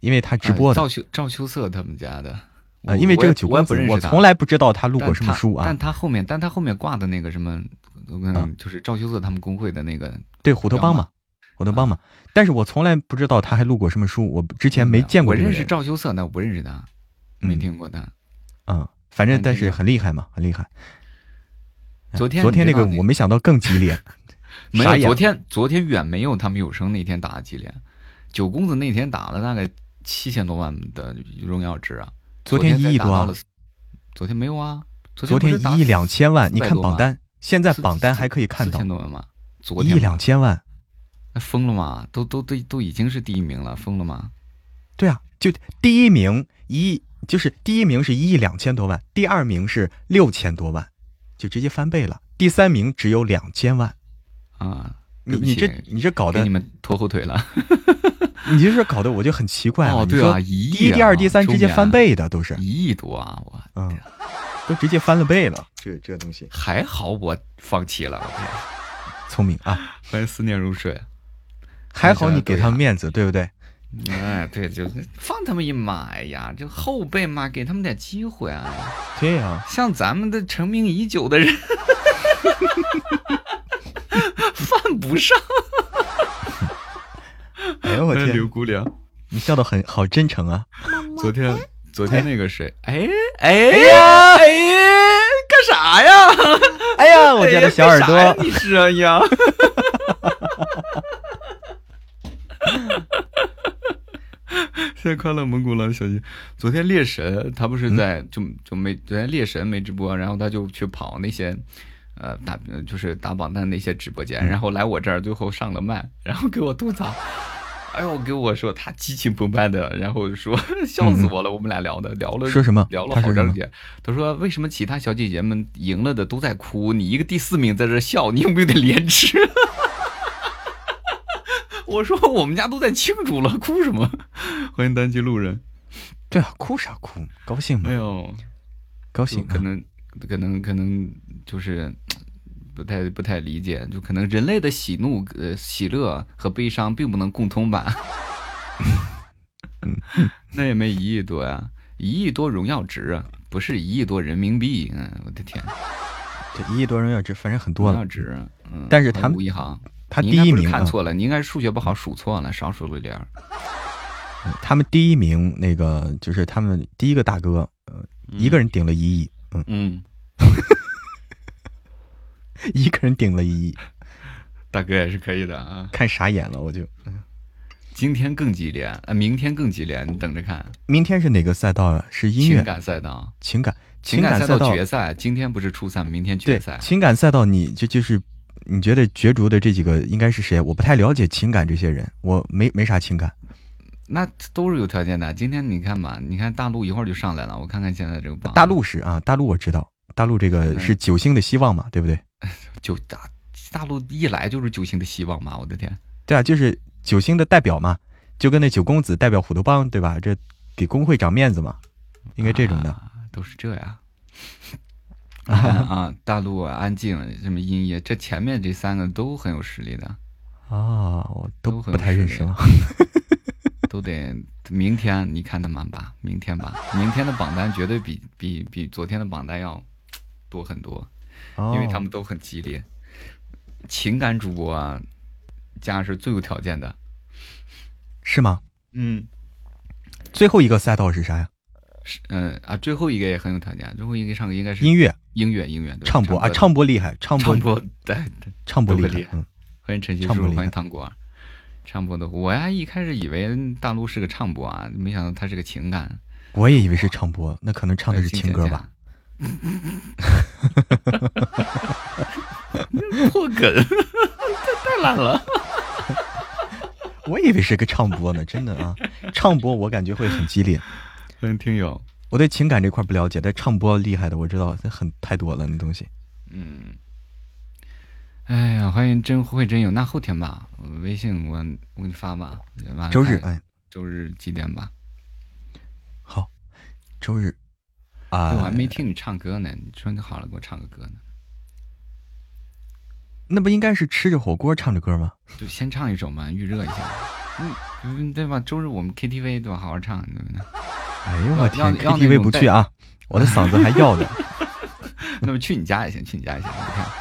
因为他直播的赵秋赵秋色他们家的啊，因为这个九公子我从来不知道他录过什么书啊，但他后面但他后面挂的那个什么。嗯，就是赵秋色他们工会的那个，对虎头帮嘛，虎头帮嘛。但是我从来不知道他还录过什么书，我之前没见过。我认识赵秋色，但我不认识他，没听过他。嗯，反正但是很厉害嘛，很厉害。昨天昨天那个我没想到更激烈，没有昨天昨天远没有他们有声那天打的激烈。九公子那天打了大概七千多万的荣耀值啊，昨天一亿多，昨天没有啊，昨天一亿两千万，你看榜单。现在榜单还可以看到四千多万吗？一亿两千万，那疯了吗？都都都都已经是第一名了，疯了吗？对啊，就第一名一亿，就是第一名是一亿两千多万，第二名是六千多万，就直接翻倍了。第三名只有两千万啊！你你这你这搞得你们拖后腿了，你这是搞得我就很奇怪 哦。对啊，一亿，第一、第二、第三直接翻倍的都是一亿多啊！我嗯。都直接翻了倍了，这这东西还好，我放弃了。聪明啊！欢迎思念如水，还好你给他们面子，对不对？哎，对，就放他们一马。哎呀，就后辈嘛，给他们点机会啊。对呀，像咱们的成名已久的人，犯不上。哎呦我天，刘姑娘，你笑的很好真诚啊。昨天。昨天那个谁？哎哎呀哎，干啥呀？哎呀，我家的小耳朵，你是啊呀？谢谢 快乐蒙古狼小心。昨天猎神他不是在就就没昨天猎神没直播，然后他就去跑那些呃打就是打榜单那些直播间，然后来我这儿最后上了麦，然后给我吐槽。哎呦，给我说他激情澎湃的，然后说 笑死我了。我们俩聊的聊了说什么？聊了好长时间。他说为什么其他小姐姐们赢了的都在哭，你一个第四名在这笑，你有没有点廉耻？我说我们家都在庆祝了，哭什么？欢迎单机路人。对啊，哭啥哭？高兴吗没有？高兴？可能可能可能就是不太不太理解，就可能人类的喜怒呃喜乐和悲伤并不能共通吧。那也没一亿多呀，一亿多荣耀值，不是一亿多人民币。嗯，我的天，这一亿多荣耀值反正很多了。荣耀值，嗯，但是他们一航。他第一名看错了，你应该是数学不好数错了，少数了点儿。他们第一名那个就是他们第一个大哥，呃，一个人顶了一亿，嗯嗯，一个人顶了一 亿，大哥也是可以的啊。看傻眼了，我就，今天更激烈，呃，明天更激烈，你等着看。明天是哪个赛道啊？是音乐情感赛道，情感情感赛道决赛。今天不是初赛，明天决赛。情感赛道，你就就是。你觉得角逐的这几个应该是谁？我不太了解情感这些人，我没没啥情感。那都是有条件的。今天你看吧，你看大陆一会儿就上来了，我看看现在这个榜。大陆是啊，大陆我知道，大陆这个是九星的希望嘛，对不对？九大大陆一来就是九星的希望嘛，我的天！对啊，就是九星的代表嘛，就跟那九公子代表虎头帮，对吧？这给工会长面子嘛，应该这种的。都是这样。啊，大陆安静，什么音乐，这前面这三个都很有实力的啊，我都不太认识了，都得明天你看他们吧，明天吧，明天的榜单绝对比比比昨天的榜单要多很多，因为他们都很激烈，情感主播啊，家是最有条件的，是吗？嗯，最后一个赛道是啥呀？是嗯啊，最后一个也很有条件，最后一个唱歌应该是音乐。音乐，音乐，唱播啊，唱播厉害，唱播，对，唱播厉害。嗯，欢迎陈曦叔，欢迎糖果。唱播的，我呀一开始以为大陆是个唱播啊，没想到他是个情感。我也以为是唱播，那可能唱的是情歌吧。破梗，这 太烂了。我以为是个唱播呢，真的啊，唱播我感觉会很激烈。欢迎听友。我对情感这块不了解，但唱播厉害的我知道，很太多了那东西。嗯，哎呀，欢迎真会真有，那后天吧，微信我我给你发吧。周日，哎，周日几点吧？好，周日啊，我还没听你唱歌呢，你说你好了，给我唱个歌呢。那不应该是吃着火锅唱着歌吗？就先唱一首嘛，预热一下。嗯，对吧？周日我们 KTV 对吧？好好唱，对不对？哎呦我天，KTV 不去啊，我的嗓子还要的。那么去你家也行，去你家也行。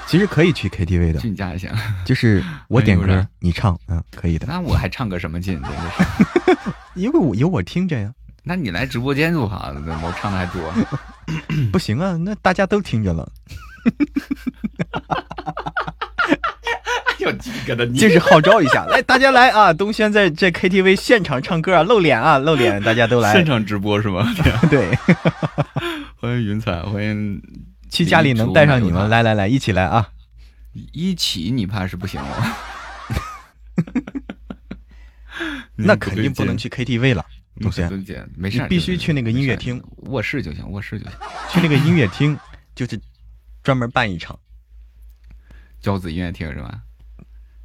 其实可以去 KTV 的，去你家也行。就是我点歌，你唱，嗯，可以的。那我还唱个什么劲？真的是，因为我有我听着呀。那你来直播间就好了，我唱的还多。不行啊，那大家都听着了。就是号召一下，来大家来啊！东轩在这 KTV 现场唱歌啊，露脸啊，露脸，大家都来。现场直播是吗？对。欢迎云彩，欢迎。去家里能带上你们，来来来，一起来啊！一起你怕是不行了。那肯定不能去 KTV 了，东轩。没事，必须去那个音乐厅，卧室就行，卧室就行。去那个音乐厅，就是专门办一场。交子音乐厅是吧？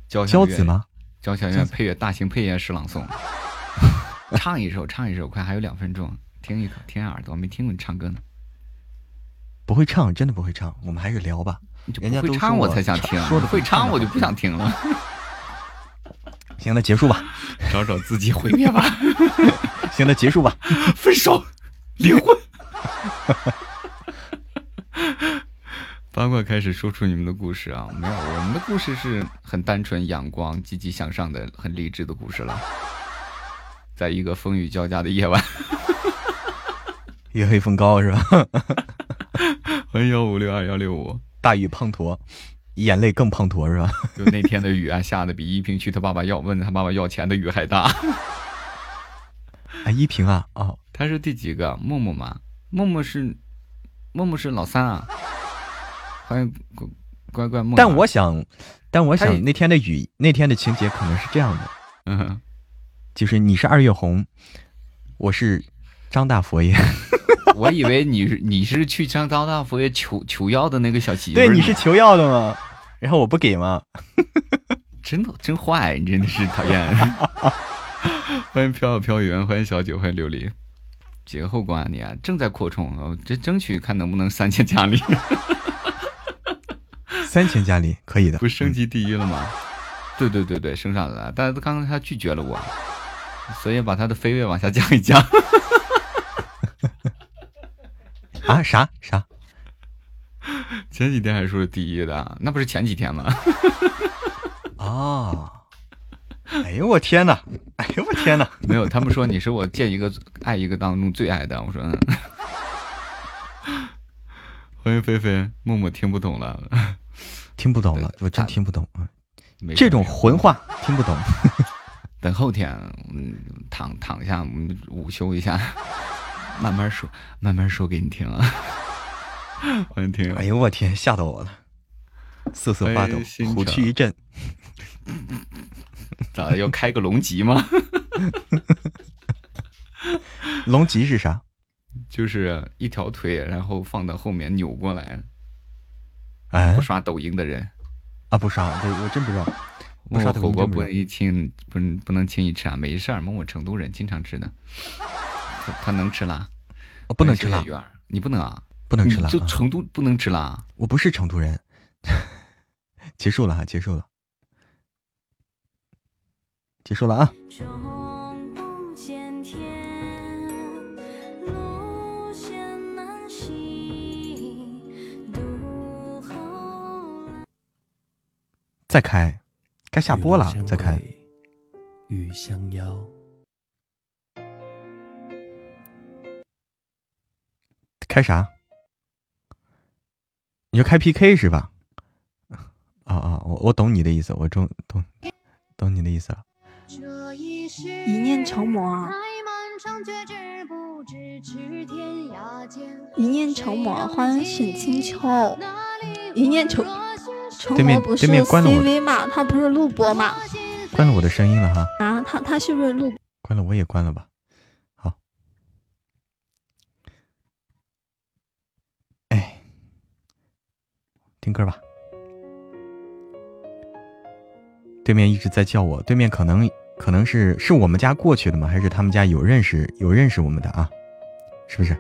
交子吗？交响乐配乐，大型配乐诗朗诵，唱一首，唱一首，快，还有两分钟，听一口，听下耳朵，没听过你唱歌呢。不会唱，真的不会唱，我们还是聊吧。人家会唱我才想听，说的会唱我就不想听了。行，那结束吧，找找自己毁灭吧。行，那结束吧，分手，离婚。八卦开始说出你们的故事啊！没有，我们的故事是很单纯、阳光、积极向上的、很励志的故事了。在一个风雨交加的夜晚，月黑风高是吧？欢迎幺五六二幺六五，大雨滂沱，眼泪更滂沱是吧？就那天的雨啊，下的比依萍去他爸爸要问他爸爸要钱的雨还大。啊，依萍啊，哦，他是第几个？默默吗？默默是，默默是老三啊。欢迎乖乖乖默。但我想，但我想那天的雨，那天的情节可能是这样的，嗯，就是你是二月红，我是张大佛爷。我以为你是你是去张张大佛爷求求药的那个小媳妇。对，你是求药的吗？然后我不给吗？真的真坏，你真的是讨厌。欢迎飘飘飘远，欢迎小九，欢迎琉璃。节后关你啊，正在扩充，这争取看能不能三千佳丽。三千佳丽可以的，不升级第一了吗？对对对对，升上来了，但是刚刚他拒绝了我，所以把他的飞跃往下降一降。啊？啥啥？前几天还说是第一的，那不是前几天吗？啊！哎呦我天哪！哎呦我天哪！没有，他们说你是我见一个爱一个当中最爱的。我说，欢迎菲菲，默默听不懂了，听不懂了，我真听不懂啊！这种混话听不懂。等后天，嗯，躺躺下，我们午休一下，慢慢说，慢慢说给你听啊。欢迎听。哎呦我天，吓到我了，瑟瑟发抖，虎躯一震。咋的？要开个龙脊吗？龙脊是啥？就是一条腿，然后放到后面扭过来。哎，不刷抖音的人啊，不刷，我我真不知道。不刷火锅不能一轻，不不能轻易吃啊。没事儿，某某成都人经常吃的。他他能吃辣？哦，不能吃辣。你不能啊？不能吃辣。就成都不能吃辣？我不是成都人。结束了哈，结束了。结束了啊！再开，该下播了，再开。开啥？你就开 PK 是吧？啊啊，我我懂你的意思，我中懂懂你的意思了。一念成魔，一念成魔，欢迎沈清秋。一念成成魔不是 CV 吗？他不是录播吗？关了我的声音了哈。啊，他他是不是录？关了我也关了吧。听歌吧。对面一直在叫我，对面可能可能是是我们家过去的吗？还是他们家有认识有认识我们的啊？是不是？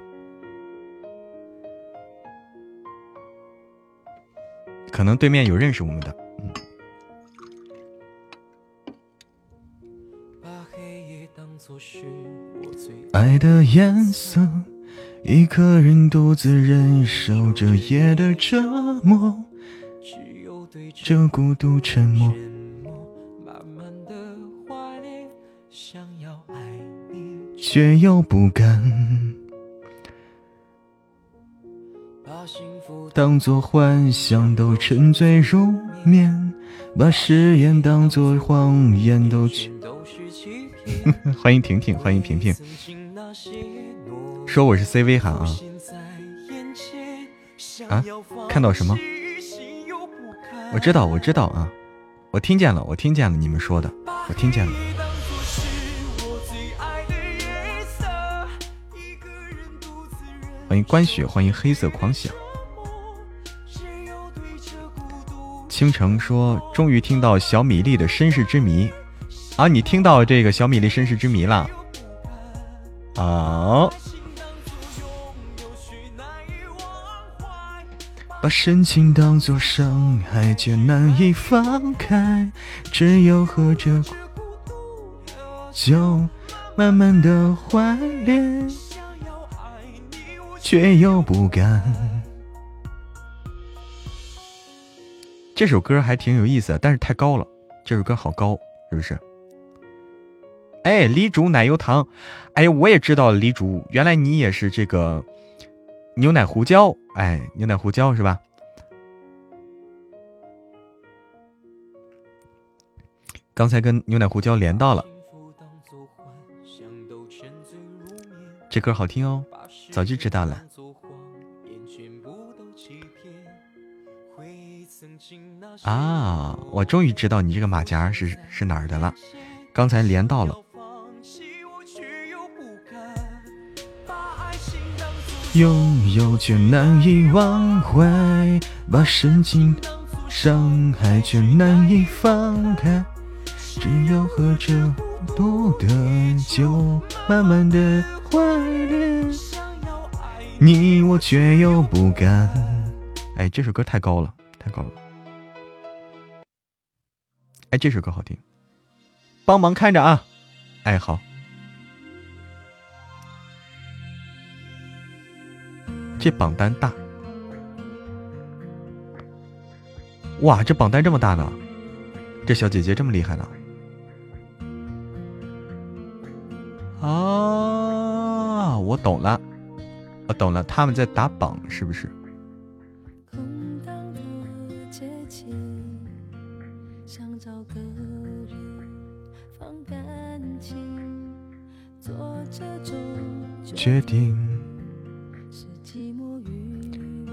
可能对面有认识我们的。爱的颜色，一个人独自忍受着夜的折磨，这孤独沉默。却又不敢把幸福当作幻想，都沉醉入眠，把誓言当作谎言，都去。欢迎婷婷，欢迎萍萍。说我是 CV 喊啊啊！看到什么？我知道，我知道啊，我听见了，我听见了你们说的，我听见了。欢迎关雪，欢迎黑色狂想。倾城说：“终于听到小米粒的身世之谜啊！你听到这个小米粒身世之谜了？啊！把深情当作伤害，却难以放开，只有喝着酒，慢慢的怀恋。”却又不敢。这首歌还挺有意思，但是太高了。这首歌好高，是不是？哎，李竹奶油糖，哎，我也知道李竹，原来你也是这个牛奶胡椒，哎，牛奶胡椒是吧？刚才跟牛奶胡椒连到了。这歌好听哦，早就知道了。啊，我终于知道你这个马甲是是哪儿的了，刚才连到了。拥有却难以忘怀，把深情伤害却难以放开，只有喝着多的酒，慢慢的怀念你，我却又不敢。哎，这首歌太高了，太高了。哎，这首歌好听，帮忙看着啊。哎，好。这榜单大，哇！这榜单这么大呢，这小姐姐这么厉害呢？啊，我懂了，我懂了，他们在打榜是不是？决定。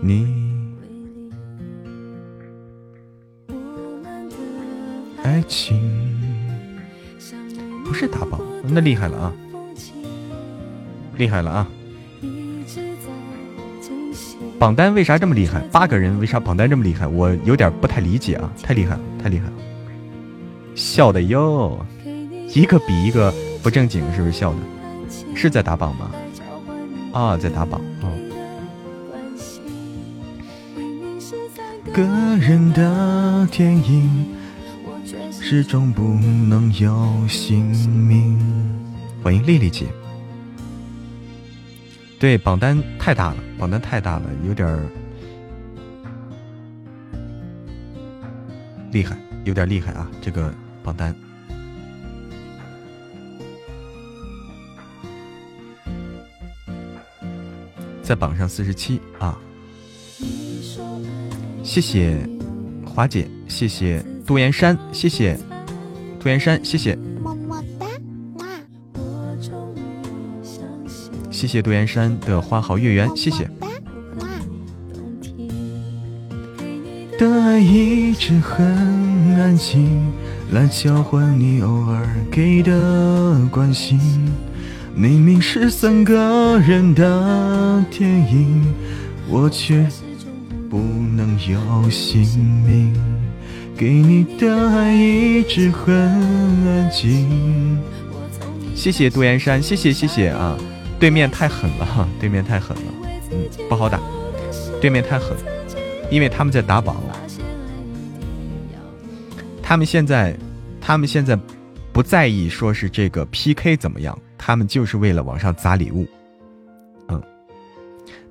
你爱情不是打榜，那厉害了啊！厉害了啊！榜单为啥这么厉害？八个人为啥榜单这么厉害？我有点不太理解啊！太厉害了，太厉害了！笑的哟，一个比一个不正经，是不是笑的？是在打榜吗？啊，在打榜个人的电影，始终不能有姓名。欢迎丽丽姐。对，榜单太大了，榜单太大了，有点厉害，有点厉害啊！这个榜单在榜上四十七啊。谢谢华姐，谢谢杜岩山，谢谢杜岩山，谢谢么么哒，谢谢杜岩山的花好月圆，谢谢。的爱一直很安静，来交换你偶尔给的关心。明明是三个人的电影，我却。不能有姓名，给你的爱一直很安静。谢谢杜岩山，谢谢谢谢啊！对面太狠了哈，对面太狠了，嗯，不好打，对面太狠，因为他们在打榜。他们现在，他们现在不在意说是这个 PK 怎么样，他们就是为了往上砸礼物。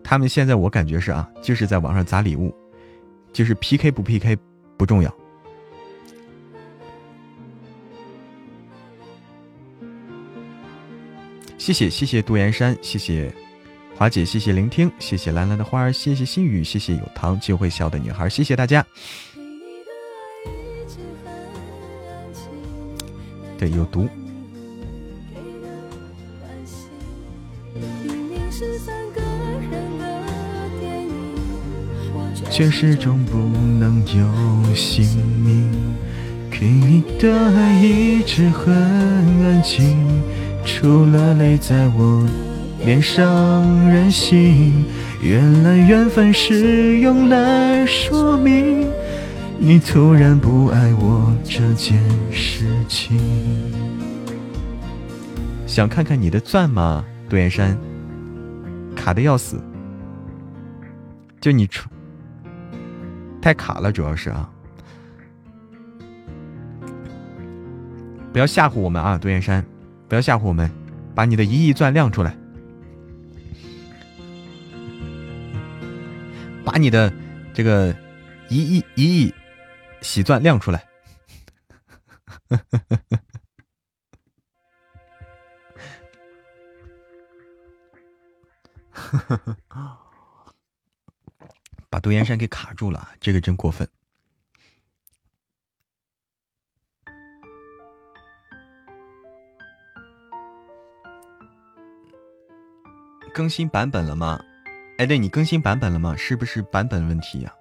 他们现在我感觉是啊，就是在网上砸礼物，就是 P K 不 P K 不重要。谢谢谢谢杜岩山，谢谢华姐，谢谢聆听，谢谢蓝蓝的花儿，谢谢心雨，谢谢有糖就会笑的女孩，谢谢大家。对，有毒。却始终不能有姓名，给你的爱一直很安静，除了泪在我脸上任性。原来缘分是用来说明你突然不爱我这件事情。想看看你的钻吗？杜岩山，卡的要死，就你出。太卡了，主要是啊，不要吓唬我们啊，杜岩山，不要吓唬我们，把你的一亿钻亮出来，把你的这个一亿一亿喜钻亮出来，把杜岩山给卡住了，这个真过分。更新版本了吗？哎，对你更新版本了吗？是不是版本问题呀？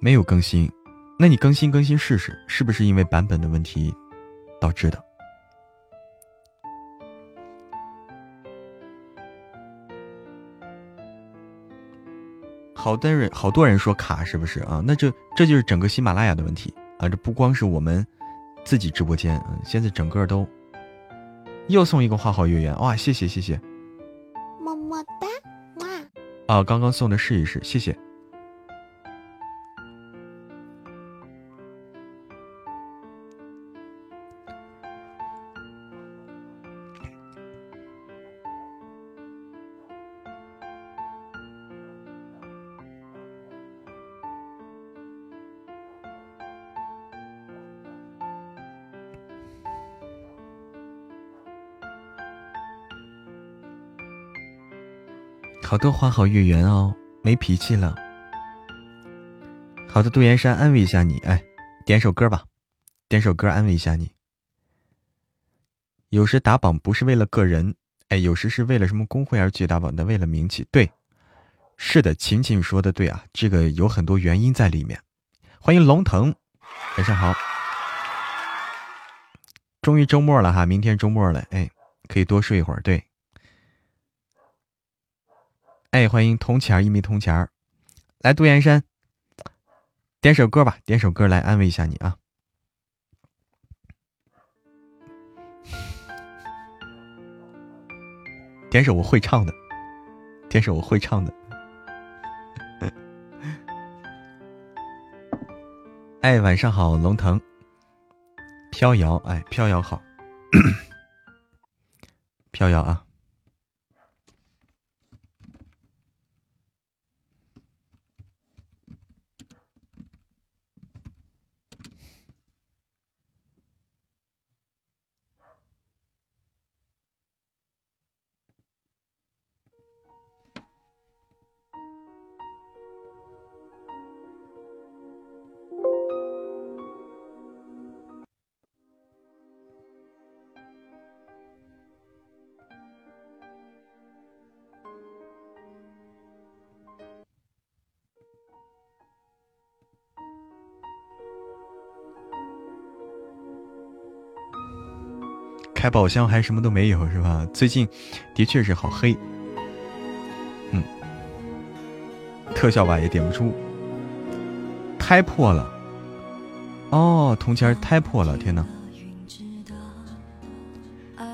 没有更新，那你更新更新试试，是不是因为版本的问题导致的？好多人好多人说卡是不是啊？那就这就是整个喜马拉雅的问题啊！这不光是我们自己直播间，现在整个都又送一个花好月圆哇！谢谢谢谢，么么哒，哇！啊，刚刚送的试一试，谢谢。好多花好月圆哦，没脾气了。好的，杜岩山安慰一下你，哎，点首歌吧，点首歌安慰一下你。有时打榜不是为了个人，哎，有时是为了什么公会而去打榜的，为了名气。对，是的，琴琴说的对啊，这个有很多原因在里面。欢迎龙腾，晚上好。终于周末了哈，明天周末了，哎，可以多睡一会儿。对。哎，欢迎铜钱儿一枚铜钱儿，来杜岩山，点首歌吧，点首歌来安慰一下你啊。点首我会唱的，点首我会唱的。哎，晚上好，龙腾，飘摇，哎，飘摇好，飘摇啊。开宝箱还什么都没有是吧？最近的确是好黑，嗯，特效吧也点不出，胎破了，哦，铜钱胎破了，天哪！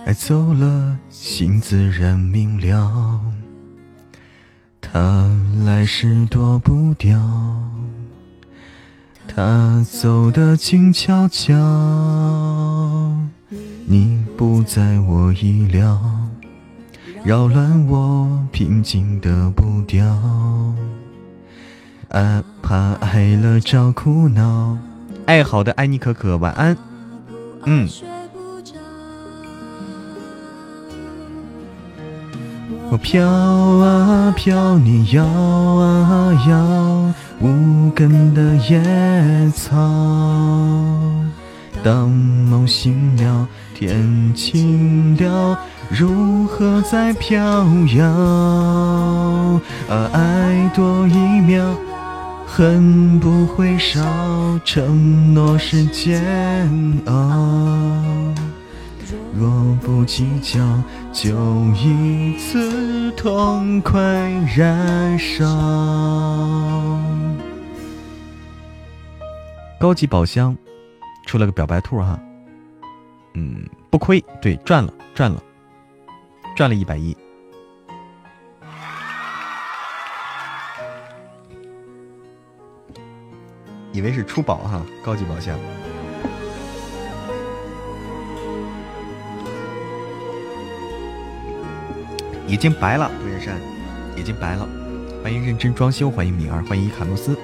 爱走了，心自然明了，他来时躲不掉，他走的静悄悄。你不在我意料，扰乱我平静的步调。啊，怕爱了找苦恼。爱好的爱你可可，晚安。嗯。我飘啊飘，你摇啊摇，无根的野草。当梦醒了。天晴了，如何在飘摇？啊，爱多一秒，恨不会少，承诺是煎熬。若不计较，就一次痛快燃烧。高级宝箱出了个表白兔哈。嗯，不亏，对，赚了，赚了，赚了一百一。以为是出宝哈，高级宝箱，已经白了，杜岩山，已经白了。欢迎认真装修，欢迎米儿，欢迎伊卡洛斯。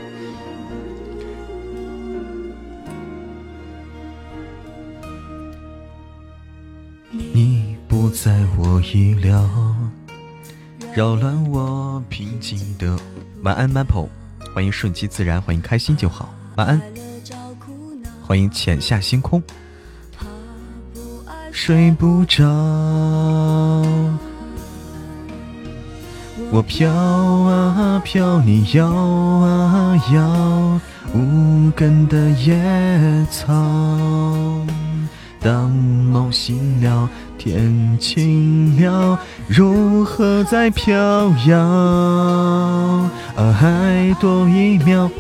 在我意料，扰乱我平静的晚安，Maple，欢迎顺其自然，欢迎开心就好，晚安，欢迎浅下星空，睡不着。我飘啊飘，你摇啊摇，无根的野草。当梦醒了，天晴了，如何再飘摇？爱多一秒，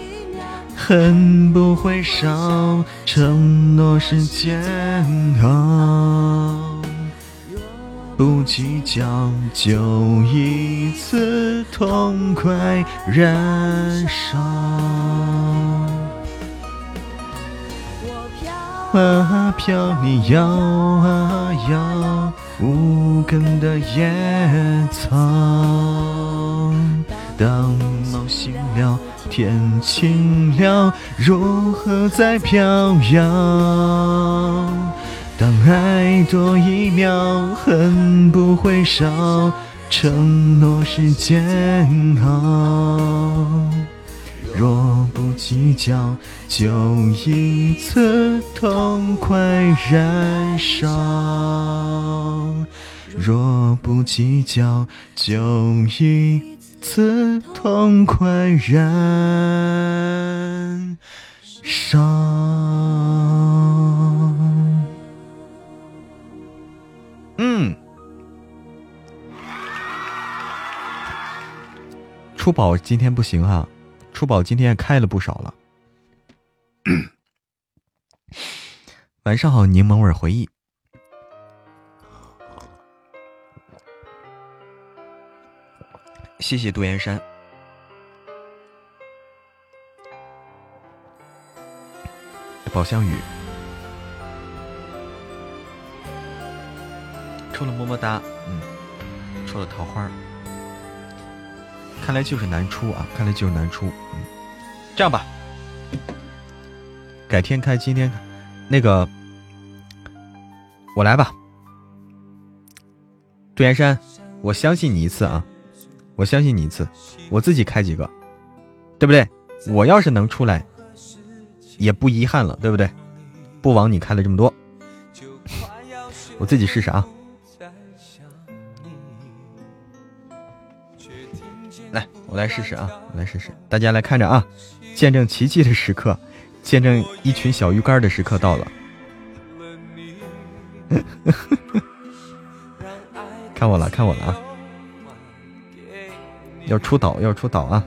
恨不会少，承诺是煎熬。不计较，就一次痛快燃烧。啊飘，你摇啊摇，无根的野草。当梦醒了，天晴了，如何再飘摇？当爱多一秒，恨不会少，承诺是煎熬。若不计较，就一次痛快燃烧；若不计较，就一次痛快燃烧。嗯，初宝今天不行哈，初宝今天开了不少了。晚上好，柠檬味回忆，谢谢杜岩山，宝香雨。抽了么么哒，嗯，抽了桃花，看来就是难出啊，看来就是难出，这样吧，改天开，今天开那个我来吧，杜岩山，我相信你一次啊，我相信你一次，我自己开几个，对不对？我要是能出来，也不遗憾了，对不对？不枉你开了这么多，我自己试试啊。我来试试啊！我来试试，大家来看着啊！见证奇迹的时刻，见证一群小鱼干的时刻到了。看我了，看我了啊！要出岛，要出岛啊！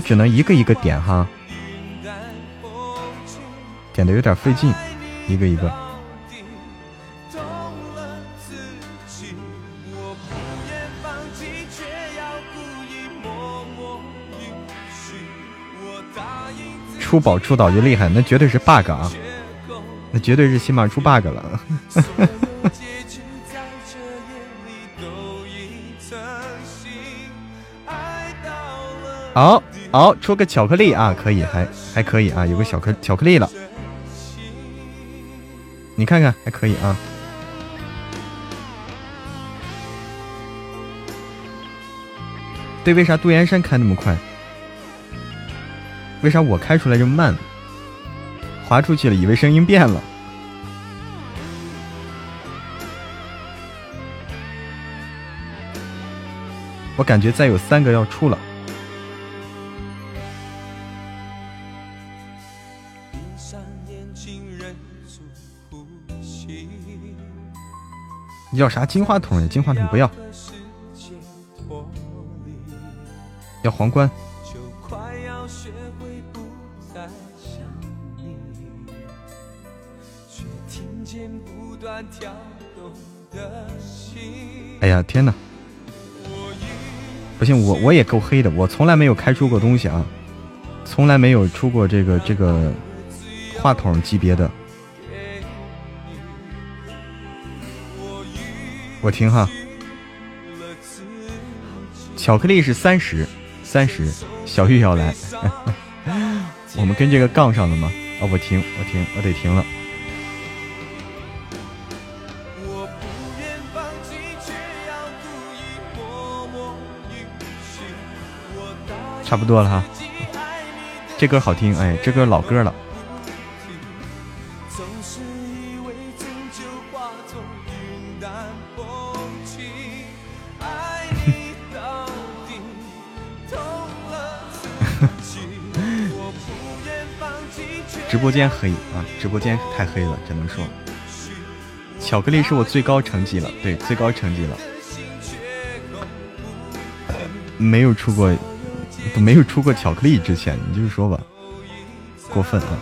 这只能一个一个点哈，点的有点费劲，一个一个。出宝出岛就厉害，那绝对是 bug 啊，那绝对是起码出 bug 了。好好出个巧克力啊，可以，还还可以啊，有个小克巧克力了，你看看还可以啊。对，为啥杜岩山开那么快？为啥我开出来这么慢？滑出去了，以为声音变了。我感觉再有三个要出了。要啥金话筒呀？金话筒不要，要皇冠。哎呀天哪！不行，我我也够黑的，我从来没有开出过东西啊，从来没有出过这个这个话筒级别的。我听哈。巧克力是三十，三十。小玉要来，我们跟这个杠上了吗？哦，我停，我停，我得停了。差不多了哈，这歌好听，哎，这歌老歌了。直播间黑啊，直播间太黑了，只能说。巧克力是我最高成绩了，对，最高成绩了，没有出过。没有出过巧克力之前，你就是说吧，过分啊！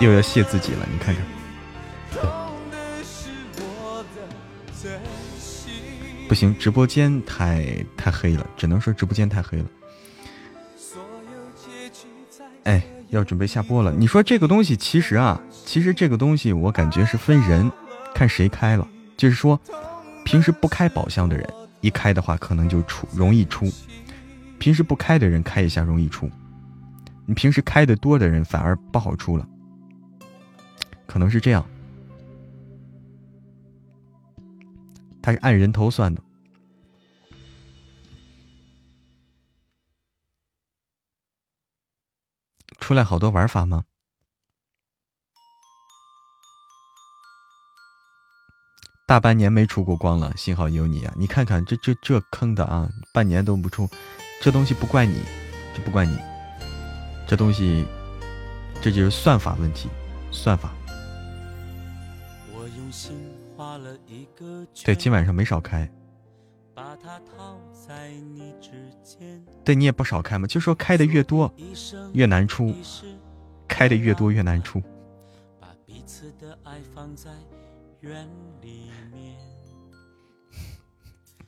又要谢自己了，你看看，不行，直播间太太黑了，只能说直播间太黑了。哎，要准备下播了。你说这个东西，其实啊，其实这个东西我感觉是分人，看谁开了。就是说，平时不开宝箱的人，一开的话，可能就出容易出。平时不开的人开一下容易出，你平时开的多的人反而不好出了，可能是这样。他是按人头算的，出来好多玩法吗？大半年没出过光了，幸好有你啊！你看看这这这坑的啊，半年都不出。这东西不怪你，这不怪你，这东西，这就是算法问题，算法。对，今晚上没少开。对你也不少开嘛，就说开的越多，越难出，开的越多越难出。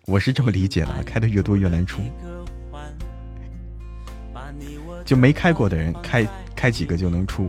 我是这么理解的，开的越多越难出。就没开过的人，开开几个就能出。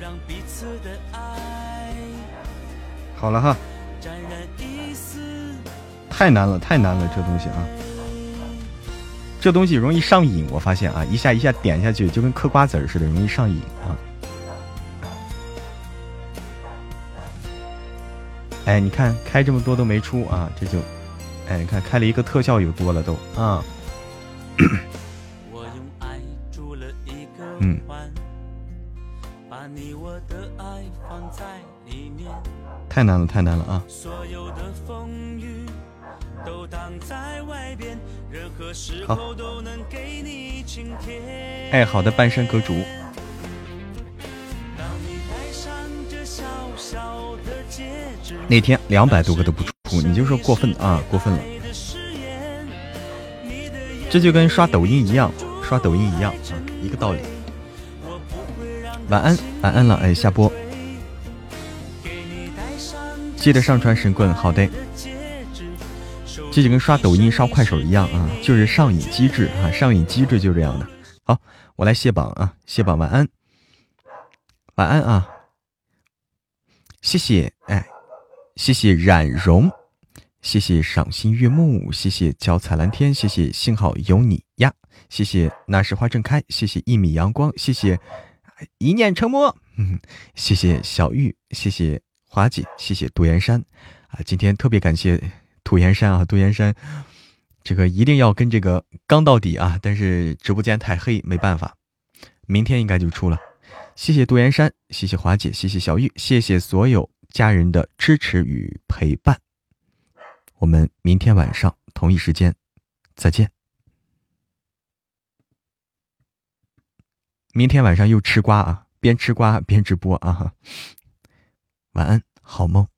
让彼此的爱。好了哈。沾染一丝太难了，太难了，这东西啊，这东西容易上瘾，我发现啊，一下一下点下去就跟嗑瓜子似的，容易上瘾啊。哎，你看开这么多都没出啊，这就，哎，你看开了一个特效有多了都啊。嗯。太难了，太难了啊！好。哎，好的，半山阁主。那天两百多个都不出，你就说过分啊，过分了。这就跟刷抖音一样，刷抖音一样啊，一个道理。晚安，晚安了，哎，下播。记得上传神棍，好的。这就跟刷抖音、刷快手一样啊，就是上瘾机制啊，上瘾机制就这样的。好，我来卸榜啊，卸榜，晚安，晚安啊，谢谢，哎。谢谢冉荣，谢谢赏心悦目，谢谢脚踩蓝天，谢谢幸好有你呀，谢谢那时花正开，谢谢一米阳光，谢谢一念成魔，谢谢小玉，谢谢华姐，谢谢杜岩山啊，今天特别感谢杜岩山啊，杜岩山，这个一定要跟这个刚到底啊，但是直播间太黑，没办法，明天应该就出了，谢谢杜岩山，谢谢华姐，谢谢小玉，谢谢所有。家人的支持与陪伴，我们明天晚上同一时间再见。明天晚上又吃瓜啊，边吃瓜边直播啊。晚安，好梦。